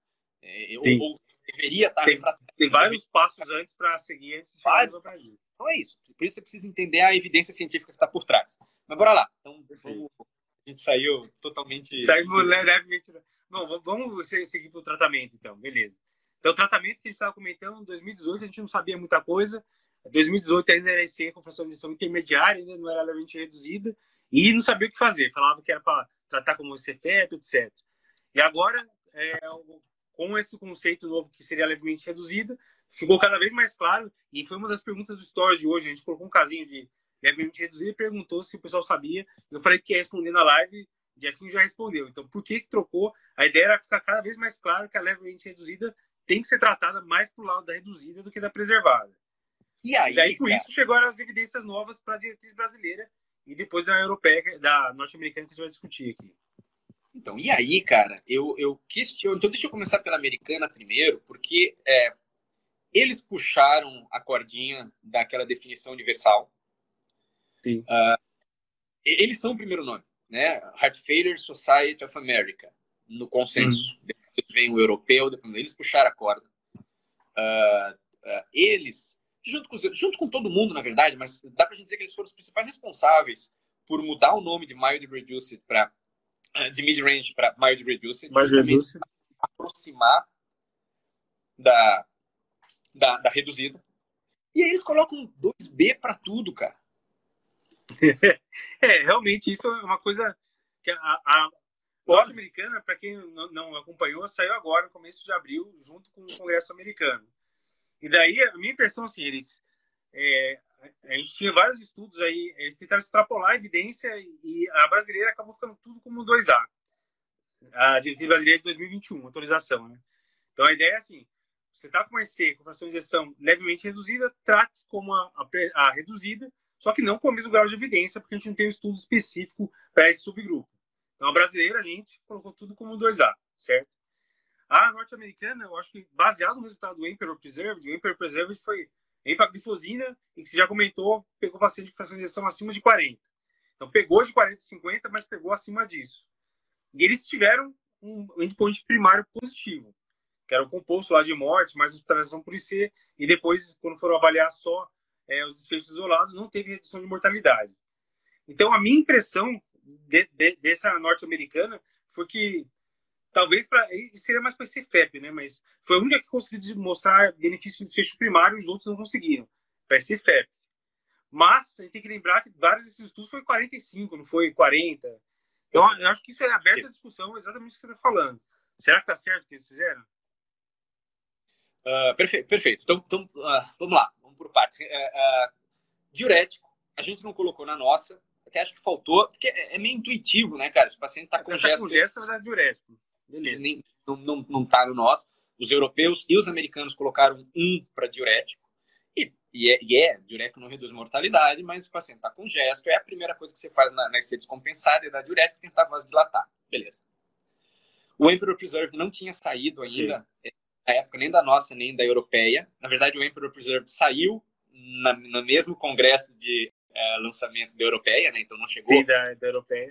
É, eu, ou deveria estar tá tem, refratário. Tem vários passos antes para seguir antes de vários. Então é isso. Por isso você precisa entender a evidência científica que está por trás. Mas bora lá. Então, vamos, a gente saiu totalmente. Saiu levemente. Bom, vamos seguir para o tratamento, então. Beleza. Então, o tratamento que a gente estava comentando, em 2018 a gente não sabia muita coisa. Em 2018 ainda era IC com injeção intermediária, ainda não era levemente reduzida, e não sabia o que fazer. Falava que era para tratar como CFEP, etc. E agora, é, com esse conceito novo que seria levemente reduzida, ficou cada vez mais claro, e foi uma das perguntas do Stories de hoje. A gente colocou um casinho de levemente reduzido e perguntou se o pessoal sabia. Eu falei que ia responder na live, o Jefinho já respondeu. Então, por que, que trocou? A ideia era ficar cada vez mais claro que a levemente reduzida tem que ser tratada mais pro lado da reduzida do que da preservada. E aí, e daí, com cara... isso, chegaram as evidências novas para a diretriz brasileira e depois da europeia, da norte-americana que a gente vai discutir aqui. Então, e aí, cara, eu, eu questiono. Então, deixa eu começar pela americana primeiro, porque é, eles puxaram a cordinha daquela definição universal. Sim. Uh, eles são o primeiro nome, né? Heart Failure Society of America, no consenso. Hum vem o europeu, depois eles puxaram a corda. Uh, uh, eles, junto com, junto com todo mundo, na verdade, mas dá pra gente dizer que eles foram os principais responsáveis por mudar o nome de Mild Reduced para de Mid Range para Mild Reduced, Mild Reduced. aproximar da, da, da reduzida. E aí eles colocam 2B para tudo, cara. é, realmente, isso é uma coisa que a, a, norte-americana, para quem não, acompanhou, saiu agora, no começo de abril, junto com o Congresso americano. E daí, a minha impressão, assim, eles... É, a gente tinha vários estudos aí, eles tentaram extrapolar a evidência e a brasileira acabou ficando tudo como 2A. A diretriz brasileira de 2021, atualização, né? Então, a ideia é assim, você está com uma EC com fração de injeção levemente reduzida, trate como a, a, a reduzida, só que não com o mesmo grau de evidência, porque a gente não tem um estudo específico para esse subgrupo. Então, a brasileira, a gente colocou tudo como 2A, certo? A norte-americana, eu acho que baseado no resultado do Emperor Preserved, o Emperor Preserved foi empaglifosina, e que você já comentou, pegou paciente com fração de injeção acima de 40. Então, pegou de 40 a 50, mas pegou acima disso. E eles tiveram um endpoint primário positivo, que era o composto lá de morte, mais hospitalização por IC, e depois, quando foram avaliar só é, os desfechos isolados, não teve redução de mortalidade. Então, a minha impressão de, de, dessa norte-americana foi que talvez para seria mais para esse FEP, né? Mas foi a única que conseguiu mostrar benefício de desfecho primário e os outros não conseguiram. Para esse FEP. Mas a gente tem que lembrar que vários desses estudos foi 45, não foi 40. Então eu acho que isso é aberto à discussão, exatamente o que você está falando. Será que está certo o que eles fizeram? Uh, perfeito, perfeito. Então, então uh, vamos lá, vamos por partes. Uh, diurético, a gente não colocou na nossa, até acho que faltou, porque é, é meio intuitivo, né, cara? Se o paciente está com tá gesto. com gesto, é diurético. Beleza. Nem, não, não, não tá no nosso. Os europeus e os americanos colocaram um para diurético. E, e, é, e é, diurético não reduz mortalidade, mas o paciente está com gesto. É a primeira coisa que você faz na, na IC descompensada, é dar diurético e tentar vasodilatar. Beleza. O Emperor Preserve não tinha saído ainda, okay. na época nem da nossa, nem da europeia. Na verdade, o Emperor Preserve saiu na, no mesmo congresso de é, lançamento da europeia, né? Então não chegou. Sim, da, da europeia.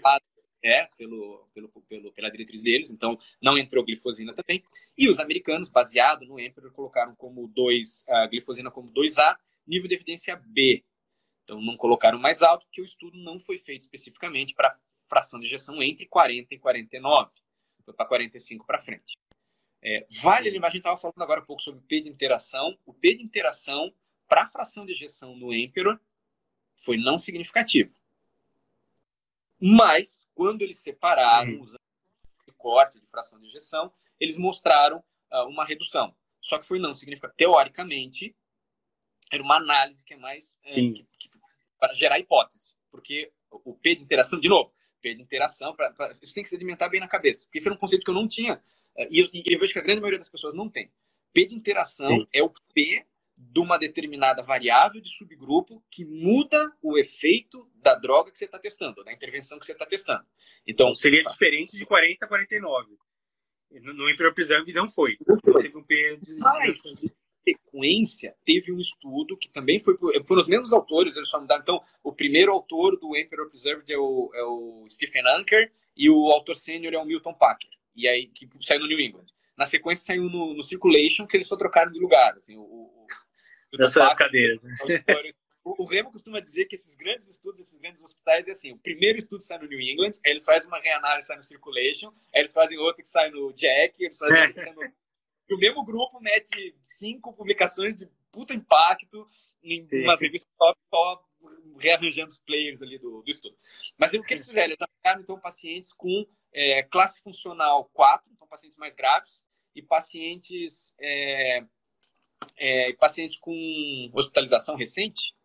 É, pelo, pelo, pelo, pela diretriz deles, então não entrou glifosina também. E os americanos, baseado no Emperor, colocaram como 2, a glifosina como 2A, nível de evidência B. Então não colocaram mais alto, porque o estudo não foi feito especificamente para fração de injeção entre 40 e 49. Foi para 45 para frente. É, vale lembrar, a gente estava falando agora um pouco sobre o P de interação. O P de interação para fração de injeção no Emperor foi não significativo. Mas, quando eles separaram, uhum. usando corte de fração de injeção, eles mostraram uh, uma redução. Só que foi não significa teoricamente era uma análise que é mais é, que, que, para gerar hipótese, porque o P de interação de novo, P de interação, pra, pra, isso tem que sedimentar bem na cabeça, porque esse era um conceito que eu não tinha é, e eu, e eu vejo que a grande maioria das pessoas não tem. P de interação Sim. é o P de uma determinada variável de subgrupo que muda o efeito da droga que você está testando, da intervenção que você está testando. Então, seria diferente de 40 a 49. No, no Imperopism não foi. Não foi. Teve um de... Mas, sequência, teve um estudo que também foi foram os mesmos autores, eles só mudaram. Então, o primeiro autor do Emperor Preserved é o, é o Stephen Anker e o autor sênior é o Milton Packer. E aí, que saiu no New England. Na sequência, saiu no, no Circulation, que eles só trocaram de lugar. Assim, o, o, Nessas cadeiras. O, o Remo costuma dizer que esses grandes estudos, esses grandes hospitais, é assim: o primeiro estudo sai no New England, aí eles fazem uma reanálise sai no Circulation, aí eles fazem outro que sai no Jack, eles fazem outro que sai no. E o mesmo grupo mete cinco publicações de puta impacto em Sim. umas revistas top, só rearranjando os players ali do, do estudo. Mas o que eles fizeram? Eles atacaram, então, pacientes com é, classe funcional 4, então pacientes mais graves, e pacientes, é, é, pacientes com hospitalização recente,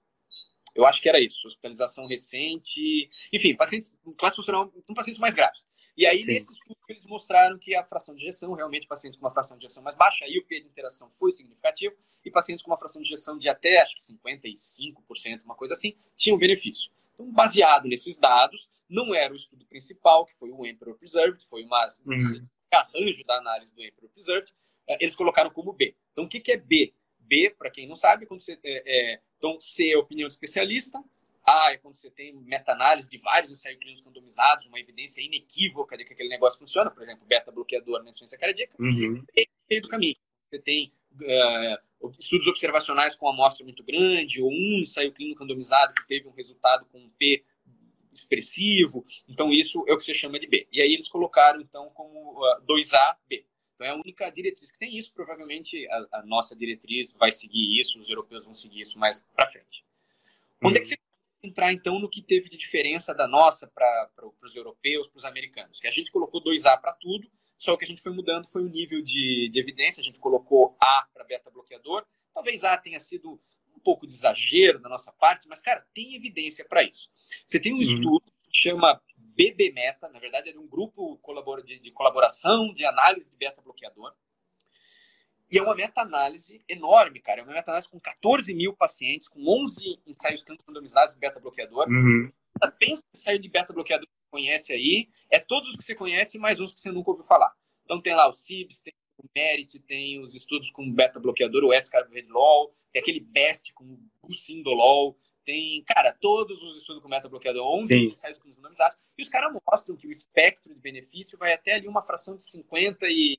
eu acho que era isso, hospitalização recente, enfim, pacientes classe funcional, com pacientes mais graves. E aí, Sim. nesse estudo, eles mostraram que a fração de injeção, realmente, pacientes com uma fração de injeção mais baixa, aí o P de interação foi significativo, e pacientes com uma fração de injeção de até, acho que 55%, uma coisa assim, tinham benefício. Então, baseado nesses dados, não era o estudo principal, que foi o Emperor Preserved, foi uma, uhum. Arranjo da análise do Emperor Preserved, eh, eles colocaram como B. Então, o que, que é B? B, para quem não sabe, é quando você, é, é, então C é opinião de especialista, A é quando você tem meta-análise de vários ensaios clínicos randomizados, uma evidência inequívoca de que aquele negócio funciona, por exemplo, beta-bloqueador na insuficiência cardíaca, uhum. e meio do caminho. Você tem uh, estudos observacionais com amostra muito grande, ou um ensaio clínico randomizado que teve um resultado com um P expressivo. Então, isso é o que você chama de B. E aí eles colocaram, então, como uh, 2A, B. Então, é a única diretriz que tem isso. Provavelmente a, a nossa diretriz vai seguir isso, os europeus vão seguir isso mais para frente. Uhum. Onde é que você entrar, então, no que teve de diferença da nossa para os europeus, para os americanos? Que a gente colocou 2A para tudo, só que a gente foi mudando foi o nível de, de evidência. A gente colocou A para beta-bloqueador. Talvez A tenha sido pouco de exagero da nossa parte, mas, cara, tem evidência para isso. Você tem um uhum. estudo que chama BB-Meta, na verdade é um grupo de, colaboração de análise de beta-bloqueador. E é uma meta-análise enorme, cara. É uma meta-análise com 14 mil pacientes, com 11 ensaios clínicos randomizados de beta-bloqueador. Uhum. Pensa em ensaio de beta-bloqueador conhece aí, é todos os que você conhece, mais uns que você nunca ouviu falar. Então tem lá o CIBS, tem o MERIT, tem os estudos com beta-bloqueador, o S-Carvedilol, tem aquele BEST com o Bucindolol, tem, cara, todos os estudos com beta-bloqueador, 11 ensaios com randomizados, e os caras mostram que o espectro de benefício vai até ali uma fração de 50 e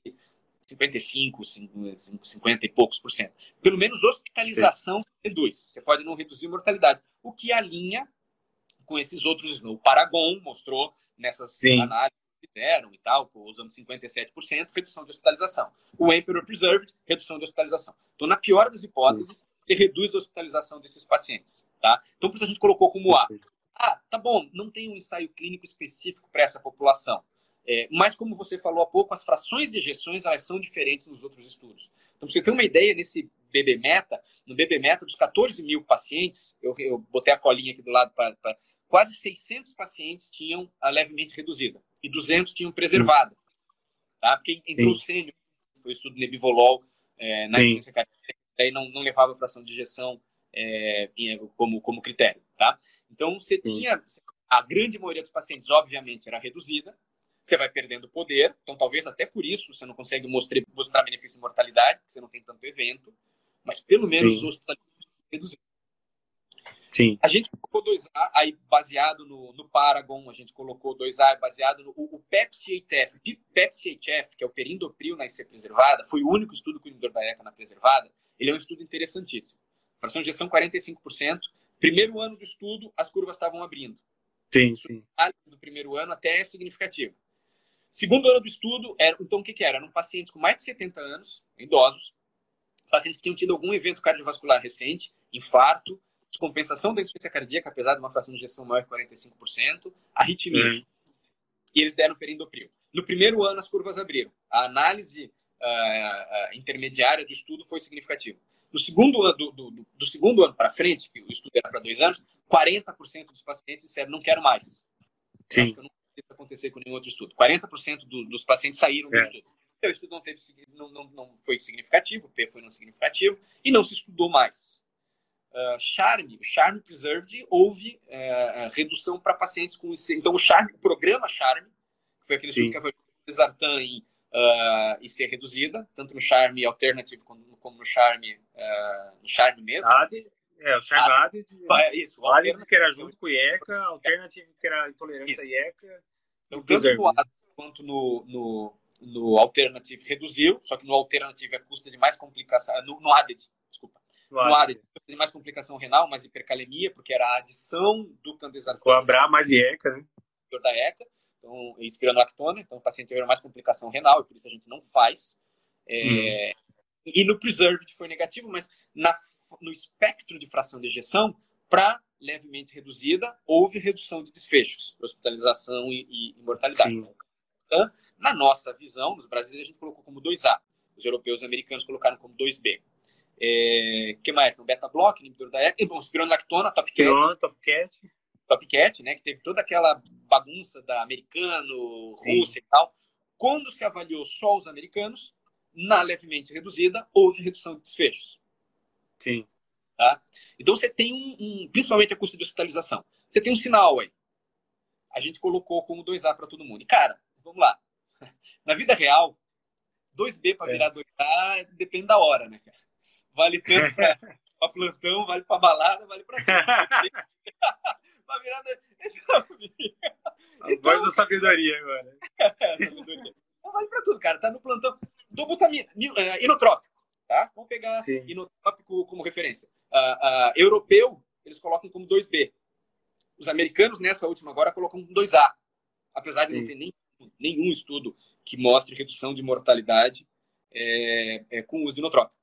55, 50 e poucos por cento. Pelo menos hospitalização Sim. reduz. Você pode não reduzir mortalidade. O que alinha com esses outros. O Paragon mostrou nessas Sim. análises fizeram e tal, usando 57%, redução de hospitalização. O Emperor Preserved, redução de hospitalização. Então, na pior das hipóteses, ele reduz a hospitalização desses pacientes. Tá? Então, por isso a gente colocou como A. Ah, tá bom, não tem um ensaio clínico específico para essa população. É, mas, como você falou há pouco, as frações de ejeções elas são diferentes nos outros estudos. Então, você tem uma ideia nesse BB Meta, no BB Meta, dos 14 mil pacientes, eu, eu botei a colinha aqui do lado para quase 600 pacientes tinham a levemente reduzida e 200 tinham preservada. Tá? Porque entrou o sênior, foi o estudo Nebivolol é, na insuficiência cardíaca, aí não, não levava a fração de injeção é, como, como critério. Tá? Então, você Sim. tinha a grande maioria dos pacientes, obviamente, era reduzida, você vai perdendo poder, então talvez até por isso você não consegue mostrar, mostrar benefício em mortalidade, porque você não tem tanto evento, mas pelo menos Sim. hospitalização reduzida. Sim. A gente colocou 2A, aí baseado no, no Paragon, a gente colocou 2A baseado no o, o Pepsi-HF. Pepsi-HF, que é o perindopril na IC preservada, foi o único estudo com inibidor da ECA na preservada. Ele é um estudo interessantíssimo. Fração de gestão 45%. Primeiro ano do estudo, as curvas estavam abrindo. Sim, sim. Do primeiro ano até é significativo. Segundo ano do estudo, era, então o que, que era? Eram pacientes com mais de 70 anos, idosos, pacientes que tinham tido algum evento cardiovascular recente, infarto, descompensação da insuficiência cardíaca, apesar de uma fração de injeção maior que 45%, arritmia. Uhum. E eles deram perindopril. No primeiro ano, as curvas abriram. A análise uh, uh, intermediária do estudo foi significativa. No segundo ano, do, do, do segundo ano para frente, que o estudo era para dois anos, 40% dos pacientes disseram não quero mais. Sim. Acho que eu não isso acontecer com nenhum outro estudo. 40% do, dos pacientes saíram do é. estudo. Então, o estudo não, teve, não, não, não foi significativo, o P foi não significativo, e não se estudou mais. Uh, Charme, o Charme Preserved, houve uh, redução para pacientes com IC. Então, o Charme, o programa Charme, que foi aquele estudo que foi Desartan em uh, IC reduzida, tanto no Charme Alternative como, como no Charme, uh, no Charme mesmo. AD, é, o Charme ah, AD, é, isso, o AD que era junto com o IECA, Alternative que era intolerância isso. IECA. Então, tanto no AD quanto no, no, no Alternative reduziu, só que no Alternative a custa de mais complicação, no, no ADED, desculpa, no ADED de mais complicação renal, mais hipercalemia, porque era a adição do candesartano. Com a BRA mais IECA, né? Da ECA então, espironolactona, então o paciente teve mais complicação renal, e por isso a gente não faz. É, hum. E no preserved foi negativo, mas na, no espectro de fração de ejeção, para levemente reduzida, houve redução de desfechos, hospitalização e, e mortalidade. Então, na nossa visão, nos brasileiros, a gente colocou como 2A. Os europeus e americanos colocaram como 2B. É, que mais? Então, beta-block, inibidor da ECA, bom, espironolactona, top cat. top cat. Top Cat, né, que teve toda aquela bagunça da americano, Rússia Sim. e tal. Quando se avaliou só os americanos, na levemente reduzida, houve redução de desfechos. Sim. Tá? Então você tem um, um, principalmente a custo de hospitalização. Você tem um sinal aí. A gente colocou como 2A para todo mundo. E cara, vamos lá. Na vida real, 2B para é. virar 2A depende da hora, né, cara? Vale tanto para plantão, vale para balada, vale para tudo. uma virada. Então, voz da sabedoria agora. é, sabedoria. Então vale pra tudo, cara. Tá no plantão do butamina, uh, inotrópico, tá? Vamos pegar Sim. inotrópico como referência. Uh, uh, europeu, eles colocam como 2B. Os americanos, nessa última agora, colocam como 2A. Apesar de Sim. não ter nem, nenhum estudo que mostre redução de mortalidade é, é, com o uso de inotrópico.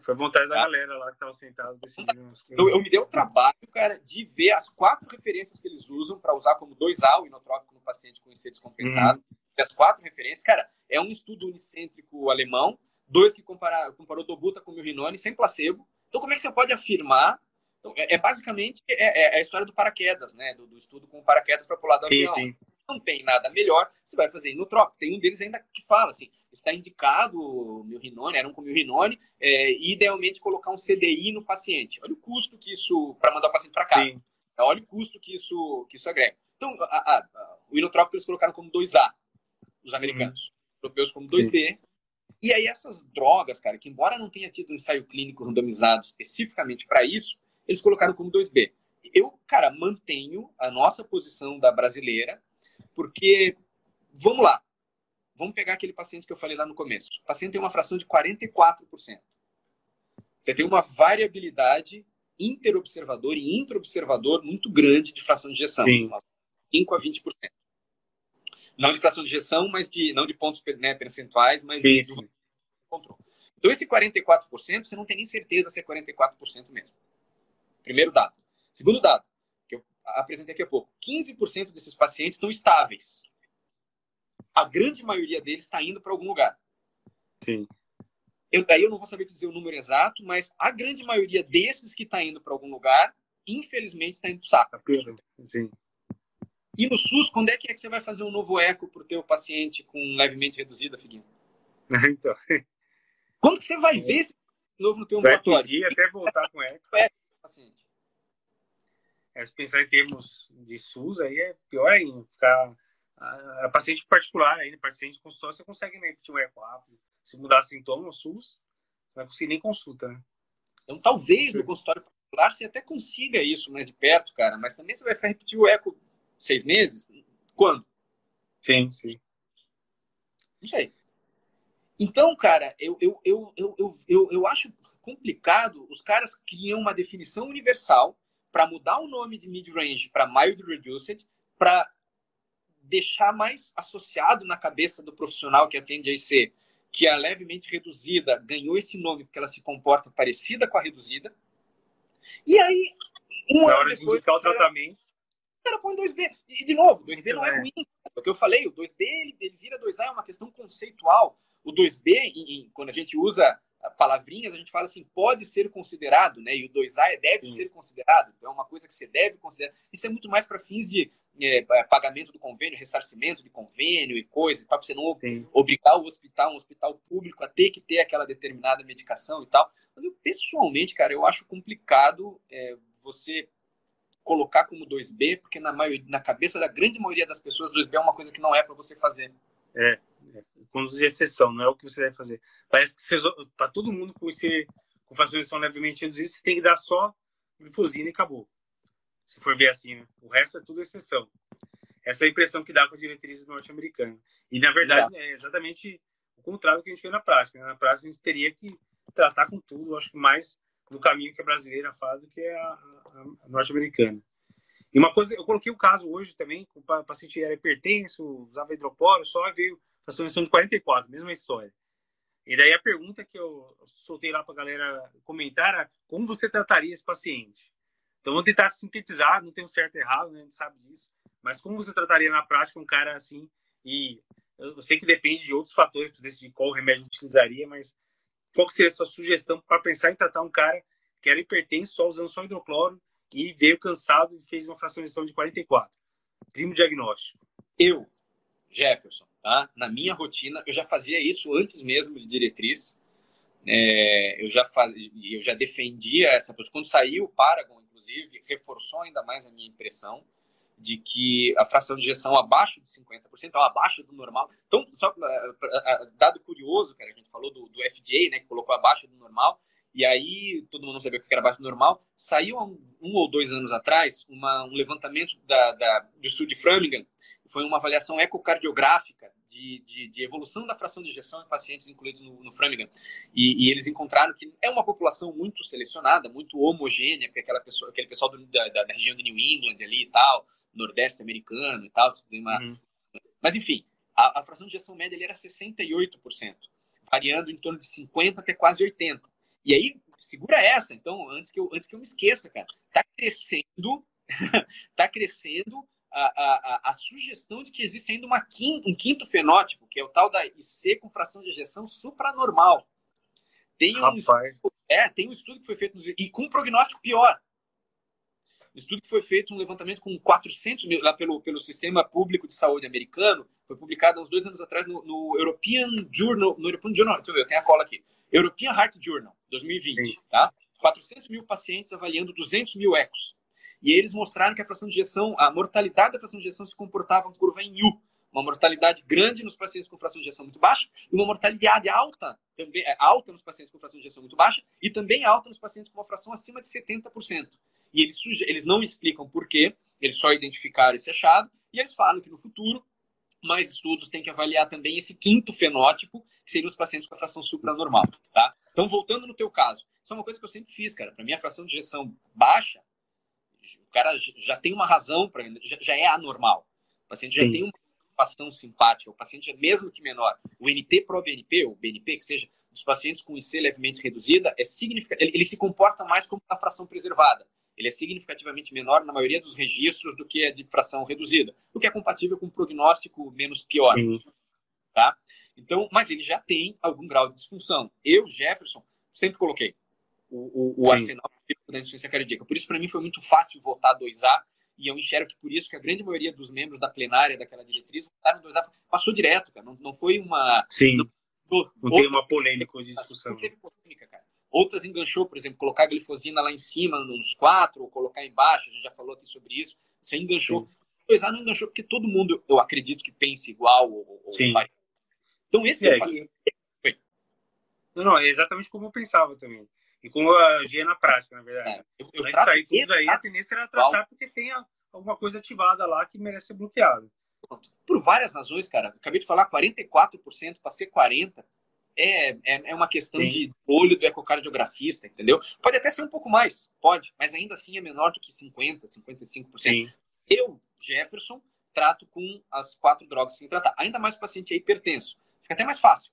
Foi vontade da tá. galera lá que estava sentado decidindo coisas. Eu, me dei o trabalho, cara, de ver as quatro referências que eles usam para usar como 2A o inotrópico no paciente com IC descompensado. Uhum. As quatro referências, cara, é um estudo unicêntrico alemão, dois que compara, comparou Dobuta com Milrinone sem placebo. Então, como é que você pode afirmar? Então, é, é basicamente é, é, a história do paraquedas, né? Do, do estudo com paraquedas para pular do avião. Sim, sim não tem nada melhor, você vai fazer inotrópico. Tem um deles ainda que fala assim, está indicado milrinone, era um com milrinone, é, e idealmente colocar um CDI no paciente. Olha o custo que isso, para mandar o paciente para casa. Sim. Então, olha o custo que isso, que isso agrega. Então, a, a, a, o inotrópico eles colocaram como 2A, os americanos. Uhum. Europeus como 2B. Sim. E aí essas drogas, cara, que embora não tenha tido um ensaio clínico randomizado especificamente para isso, eles colocaram como 2B. Eu, cara, mantenho a nossa posição da brasileira porque, vamos lá, vamos pegar aquele paciente que eu falei lá no começo. O paciente tem uma fração de 44%. Você tem uma variabilidade interobservador e intraobservador muito grande de fração de injeção. Sim. 5 a 20%. Não de fração de injeção, mas de não de pontos né, percentuais, mas Sim. de controle. Então, esse 44%, você não tem nem certeza se é 44% mesmo. Primeiro dado. Segundo dado, apresentei aqui a pouco, 15% desses pacientes estão estáveis. A grande maioria deles está indo para algum lugar. Sim. Eu, daí eu não vou saber dizer o número exato, mas a grande maioria desses que está indo para algum lugar, infelizmente, está indo para o saco. Sim. E no SUS, quando é que, é que você vai fazer um novo eco para o teu paciente com levemente reduzida, Figuinho? então. Quando você vai ver esse novo no teu ambulatório? até voltar com eco. Paciente. É, se pensar em termos de SUS, aí é pior ainda. Ficar a, a paciente particular, aí, paciente de consultório, você consegue né, repetir um eco rápido. Se mudar sintoma no SUS, não vai conseguir nem consulta, né? Então, talvez no consultório particular você até consiga isso mais de perto, cara, mas também você vai repetir o eco seis meses? Quando? Sim, sim. Não sei. Então, cara, eu, eu, eu, eu, eu, eu, eu acho complicado os caras criam uma definição universal para mudar o nome de mid-range para mild reduced, para deixar mais associado na cabeça do profissional que atende a IC que a levemente reduzida ganhou esse nome porque ela se comporta parecida com a reduzida. E aí, um Na ano depois. De o tratamento. Cara põe 2B. E, de novo, 2B não é, é ruim. É o que eu falei, o 2B ele, ele vira 2A, é uma questão conceitual. O 2B, em, em, quando a gente usa palavrinhas, a gente fala assim, pode ser considerado, né? E o 2A é deve Sim. ser considerado. Então é uma coisa que você deve considerar. Isso é muito mais para fins de é, pagamento do convênio, ressarcimento de convênio e coisa, para você não Sim. obrigar o hospital, um hospital público, a ter que ter aquela determinada medicação e tal. Mas eu, pessoalmente, cara, eu acho complicado é, você colocar como 2B, porque na, maioria, na cabeça da grande maioria das pessoas, 2B é uma coisa que não é para você fazer. É, quando de exceção, não é o que você deve fazer. Parece que para todo mundo com, esse, com fracionação levemente reduzida, você tem que dar só glifosina e acabou. Se for ver assim, né? o resto é tudo exceção. Essa é a impressão que dá com a diretrizes norte-americana. E, na verdade, é exatamente o contrário do que a gente vê na prática. Né? Na prática, a gente teria que tratar com tudo, acho que mais no caminho que a brasileira faz do que a, a, a norte-americana. E uma coisa, eu coloquei o caso hoje também, o paciente era hipertenso, usava hidroporo, só veio solução de 44, mesma história. E daí a pergunta que eu soltei lá para a galera comentar era como você trataria esse paciente? Então vamos tentar sintetizar, não tem um certo e errado, né? a gente sabe disso, mas como você trataria na prática um cara assim? E eu sei que depende de outros fatores para decidir qual remédio utilizaria, mas qual seria a sua sugestão para pensar em tratar um cara que era hipertenso, só usando só hidrocloro e veio cansado e fez uma fracionação de 44? Primo diagnóstico. Eu, Jefferson, tá? na minha rotina, eu já fazia isso antes mesmo de diretriz. É, eu, já faz, eu já defendia essa coisa. Quando saiu o Paragon, inclusive, reforçou ainda mais a minha impressão de que a fração de injeção abaixo de 50%, então abaixo do normal. Então, só dado curioso, cara, a gente falou do, do FDA, né, que colocou abaixo do normal, e aí todo mundo sabia o que era abaixo do normal. Saiu um, um ou dois anos atrás uma, um levantamento da, da, do estudo de Framingham, foi uma avaliação ecocardiográfica de, de, de, evolução da fração de injeção em pacientes incluídos no, no Framingham. E, e, eles encontraram que é uma população muito selecionada, muito homogênea, porque aquela pessoa, aquele pessoal do, da, da, região de New England ali e tal, nordeste americano e tal. Uma... Uhum. Mas, enfim, a, a, fração de injeção média era 68%, variando em torno de 50% até quase 80%. E aí, segura essa, então, antes que eu, antes que eu me esqueça, cara. Tá crescendo, tá crescendo a, a, a, sugestão de que existe ainda uma quinto, um quinto fenótipo, que é o tal da IC com fração de ejeção supranormal. Tem um, estudo, é, tem um estudo que foi feito e com um prognóstico pior. Um estudo que foi feito, um levantamento com 400 mil, lá pelo, pelo Sistema Público de Saúde americano, foi publicado há uns dois anos atrás no, no European Journal, no European Journal, deixa eu ver, eu tenho a cola aqui, European Heart Journal, 2020, Sim. tá? 400 mil pacientes avaliando 200 mil ecos. E eles mostraram que a fração de injeção, a mortalidade da fração de injeção se comportava em curva em U. Uma mortalidade grande nos pacientes com fração de injeção muito baixa e uma mortalidade alta, também é, alta nos pacientes com fração de injeção muito baixa e também alta nos pacientes com uma fração acima de 70%. E eles, eles não explicam por quê, eles só identificaram esse achado e eles falam que no futuro mais estudos têm que avaliar também esse quinto fenótipo, que seriam os pacientes com a fração supranormal, tá? Então, voltando no teu caso, isso é uma coisa que eu sempre fiz, cara. Para mim, a fração de injeção baixa o cara já tem uma razão para já, já é anormal. O paciente já Sim. tem uma participação simpática, o paciente, mesmo que menor, o NT pro BNP, ou BNP, que seja, dos pacientes com IC levemente reduzida, é significativo, ele, ele, se comporta mais como uma fração preservada. Ele é significativamente menor na maioria dos registros do que a de fração reduzida, o que é compatível com um prognóstico menos pior. Sim. Tá? Então, mas ele já tem algum grau de disfunção. Eu, Jefferson, sempre coloquei o, o, o arsenal da insuficiência cardíaca. Por isso, para mim, foi muito fácil votar 2A, e eu enxergo que por isso que a grande maioria dos membros da plenária daquela diretriz votaram 2A, passou direto, cara. Não, não foi uma. Sim. Não, não tem uma polêmica de discussão. Não teve polêmica, cara. Outras enganchou, por exemplo, colocar a glifosina lá em cima, nos quatro, ou colocar embaixo, a gente já falou aqui sobre isso. Isso aí enganchou. 2A não enganchou porque todo mundo, eu acredito que pense igual ou, ou Sim. Então, esse é, é o Não, não, é exatamente como eu pensava também. E como eu agia na prática, na verdade. É, eu, eu Antes de sair tudo aí, a tendência era tratar porque tem alguma coisa ativada lá que merece ser bloqueada. Por várias razões, cara. Acabei de falar 44% para ser 40%. É, é, é uma questão Sim. de olho do ecocardiografista, entendeu? Pode até ser um pouco mais, pode, mas ainda assim é menor do que 50%, 55%. Sim. Eu, Jefferson, trato com as quatro drogas que tem que tratar. Ainda mais o paciente é hipertenso. Fica até mais fácil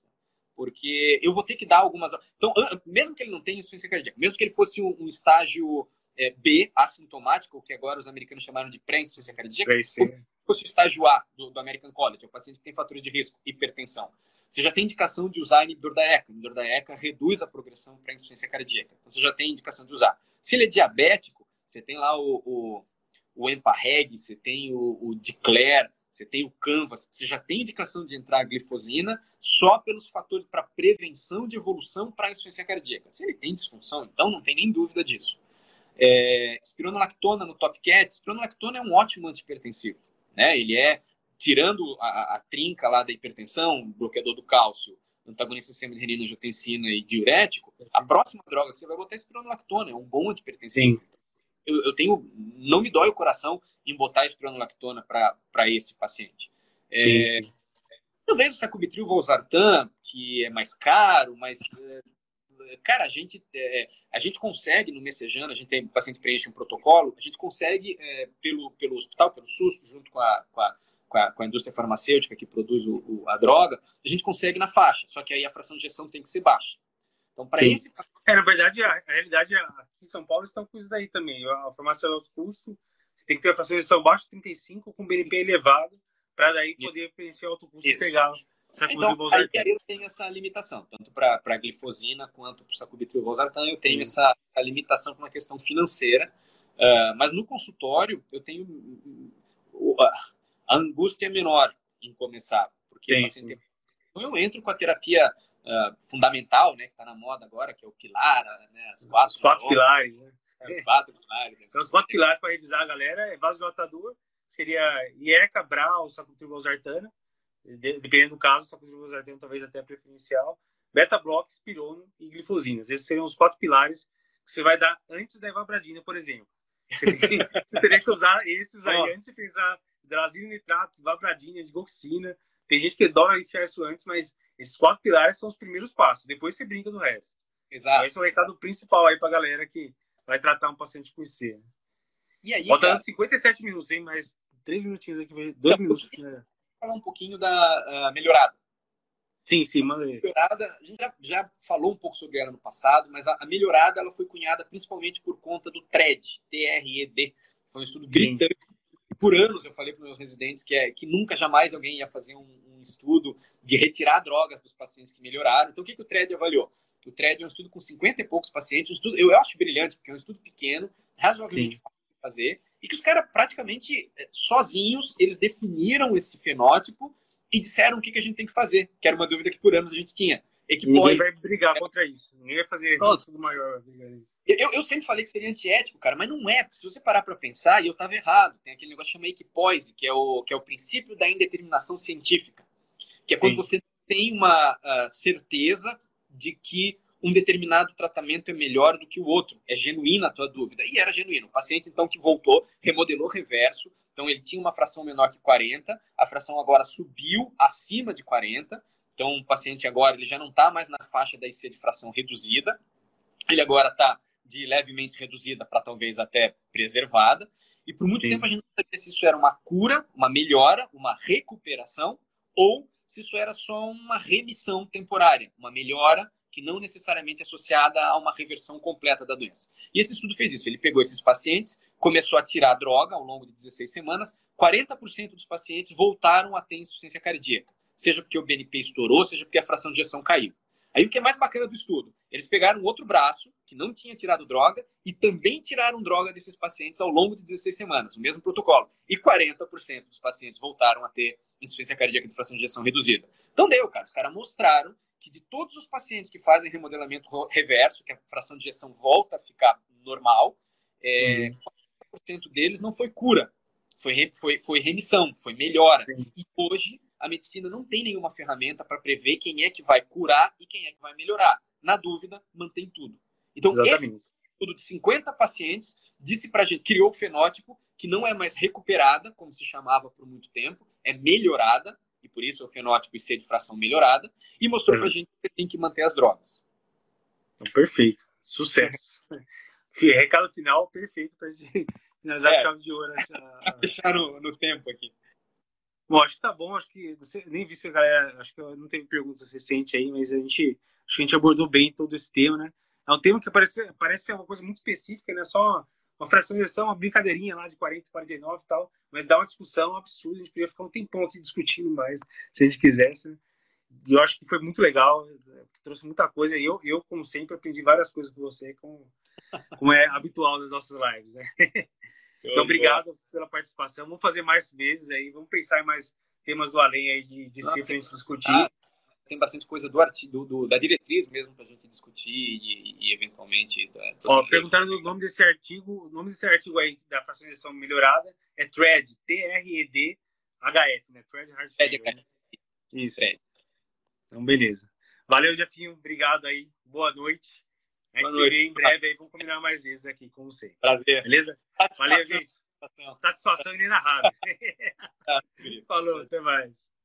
porque eu vou ter que dar algumas. Então, mesmo que ele não tenha insuficiência cardíaca, mesmo que ele fosse um, estágio é, B, assintomática, o que agora os americanos chamaram de pré-insuficiência cardíaca, ou se o estágio A do, do, American College, é o paciente que tem fatores de risco, hipertensão. Você já tem indicação de usar inibidor da ECA. Inibidor da ECA reduz a progressão para insuficiência cardíaca. Então, você já tem indicação de usar. Se ele é diabético, você tem lá o, o, o você tem o, o você tem o Canvas, você já tem indicação de entrar a glifosina só pelos fatores para prevenção de evolução para insuficiência cardíaca. Se ele tem disfunção, então não tem nem dúvida disso. É, espironolactona no Top Cat, espironolactona é um ótimo antihipertensivo. Né? Ele é, tirando a, a trinca lá da hipertensão, bloqueador do cálcio, antagonista do sistema de renina, angiotensina e diurético, a próxima droga que você vai botar é espironolactona, é um bom antihipertensivo. Sim eu, eu, tenho. Não me dói o coração em botar espironolactona para esse paciente. É, sim, sim. Talvez o sacubitril valsartan, que é mais caro, mas. É, cara, a gente, é, a gente consegue no Messejana, a gente tem o paciente preenche um protocolo, a gente consegue, é, pelo, pelo hospital, pelo SUS, junto com a, com a, com a, com a indústria farmacêutica que produz o, o, a droga, a gente consegue na faixa, só que aí a fração de injeção tem que ser baixa. Então, para esse. É, na verdade, a, a realidade é, aqui em São Paulo estão com isso daí também. A farmácia é alto custo, você tem que ter a fração de injeção abaixo 35 com BNP elevado, para daí poder preencher alto custo e pegar. Então, aí, aí eu tenho essa limitação, tanto para a glifosina quanto para o sacubitril valsartan, eu tenho essa limitação com uma questão financeira, uh, mas no consultório eu tenho uh, a angústia é menor em começar, porque sim, sim. Então eu entro com a terapia uh, fundamental, né, que está na moda agora, que é o pilar, né, as quatro, os quatro pilares, né? É, os quatro pilares. Né? Então, os quatro pilares para revisar a galera é vasodilatador, seria IECA, BRAL, sacubitril/valsartana, dependendo do caso, sacubitril/valsartana talvez até preferencial, beta-block, espirono e glifosinas. Esses seriam os quatro pilares que você vai dar antes da evabradina, por exemplo. Você teria que usar esses aí oh. antes de pensar hidrazina, nitrato, vabradina, digoxina. Tem gente que adora enfiar isso antes, mas esses quatro pilares são os primeiros passos. Depois você brinca do resto. Exato. Então, esse é o recado principal aí pra galera que vai tratar um paciente com IC. E aí, Faltando cara... 57 minutos, hein? Mais três minutinhos aqui. Dois então, minutos. Né? Falar um pouquinho da uh, melhorada. Sim, sim, manda aí. Melhorada, a gente já, já, falou um pouco sobre ela no passado, mas a, a, melhorada ela foi cunhada principalmente por conta do TRED, T-R-E-D. Foi um estudo gritante por anos eu falei para meus residentes que, é, que nunca jamais alguém ia fazer um, um, estudo de retirar drogas dos pacientes que melhoraram. Então, o que, que o TRED avaliou? O TRED é um estudo com 50 e poucos pacientes, um estudo, eu acho brilhante, porque é um estudo pequeno, razoavelmente Sim. fácil de fazer, e que os caras praticamente é, sozinhos, eles definiram esse fenótipo e disseram o que, que a gente tem que fazer, que era uma dúvida que por anos a gente tinha. Ninguém vai brigar contra isso. Ninguém vai fazer Pronto. estudo maior. Eu, eu sempre falei que seria antiético, cara, mas não é, porque se você parar para pensar, e eu estava errado, tem aquele negócio chamado equipoise, que é o, que é o princípio da indeterminação científica, que é quando Sim. você tem uma uh, certeza de que um determinado tratamento é melhor do que o outro. É genuína a tua dúvida. E era genuíno. O paciente, então, que voltou, remodelou reverso, então ele tinha uma fração menor que 40, a fração agora subiu acima de 40, então o paciente agora ele já não está mais na faixa da IC de fração reduzida, ele agora está de levemente reduzida para talvez até preservada. E por muito Sim. tempo a gente não sabia se isso era uma cura, uma melhora, uma recuperação, ou se isso era só uma remissão temporária, uma melhora que não necessariamente é associada a uma reversão completa da doença. E esse estudo fez isso. Ele pegou esses pacientes, começou a tirar a droga ao longo de 16 semanas, 40% dos pacientes voltaram a ter insuficiência cardíaca, seja porque o BNP estourou, seja porque a fração de ejeção caiu. Aí o que é mais bacana do estudo? Eles pegaram outro braço, que não tinha tirado droga, e também tiraram droga desses pacientes ao longo de 16 semanas, o mesmo protocolo. E 40% dos pacientes voltaram a ter insuficiência cardíaca de fração de ejeção reduzida. Então deu, cara. Os caras mostraram que de todos os pacientes que fazem remodelamento reverso, que a fração de ejeção volta a ficar normal, é, uhum. 40% deles não foi cura, foi, foi, foi remissão, foi melhora. Sim. E hoje a medicina não tem nenhuma ferramenta para prever quem é que vai curar e quem é que vai melhorar. Na dúvida, mantém tudo. Então, Exatamente. esse estudo de 50 pacientes disse para a gente, criou o fenótipo que não é mais recuperada, como se chamava por muito tempo, é melhorada, e por isso é o fenótipo IC de fração melhorada, e mostrou para a gente que tem que manter as drogas. Então, perfeito. Sucesso. Recado final perfeito para gente finalizar é, a chave de ouro. Deixar no, no tempo aqui. Bom, acho que tá bom, acho que nem vi se a galera, acho que não teve perguntas recentes aí, mas a gente, acho que a gente abordou bem todo esse tema, né? É um tema que parece, parece ser uma coisa muito específica, né? Só, uma fração de ejeção, uma brincadeirinha lá de 40, 49 e tal, mas dá uma discussão absurda, a gente podia ficar um tempão aqui discutindo mais, se a gente quisesse. Né? E eu acho que foi muito legal, trouxe muita coisa. E eu, eu, como sempre, aprendi várias coisas com você, como, como é habitual nas nossas lives. Né? Então, obrigado pela participação. Vamos fazer mais vezes aí, vamos pensar em mais temas do além aí de, de Nossa, sempre a gente discutir. Ah, tem bastante coisa do, artigo, do, da diretriz mesmo para a gente discutir e, e eventualmente. Da, Ó, perguntaram o nome desse artigo, o nome desse artigo aí da fracionalização melhorada é THRED, T-R-E-D-H-F, né? THRED Hard né? Isso. Thread. Então, beleza. Valeu, Jefinho. Obrigado aí. Boa noite. A gente Boa se vê em breve aí. Vamos combinar mais vezes aqui com você. Prazer. Beleza? Satisfação. Valeu, gente. Satisfação inenarrável. Falou, até mais.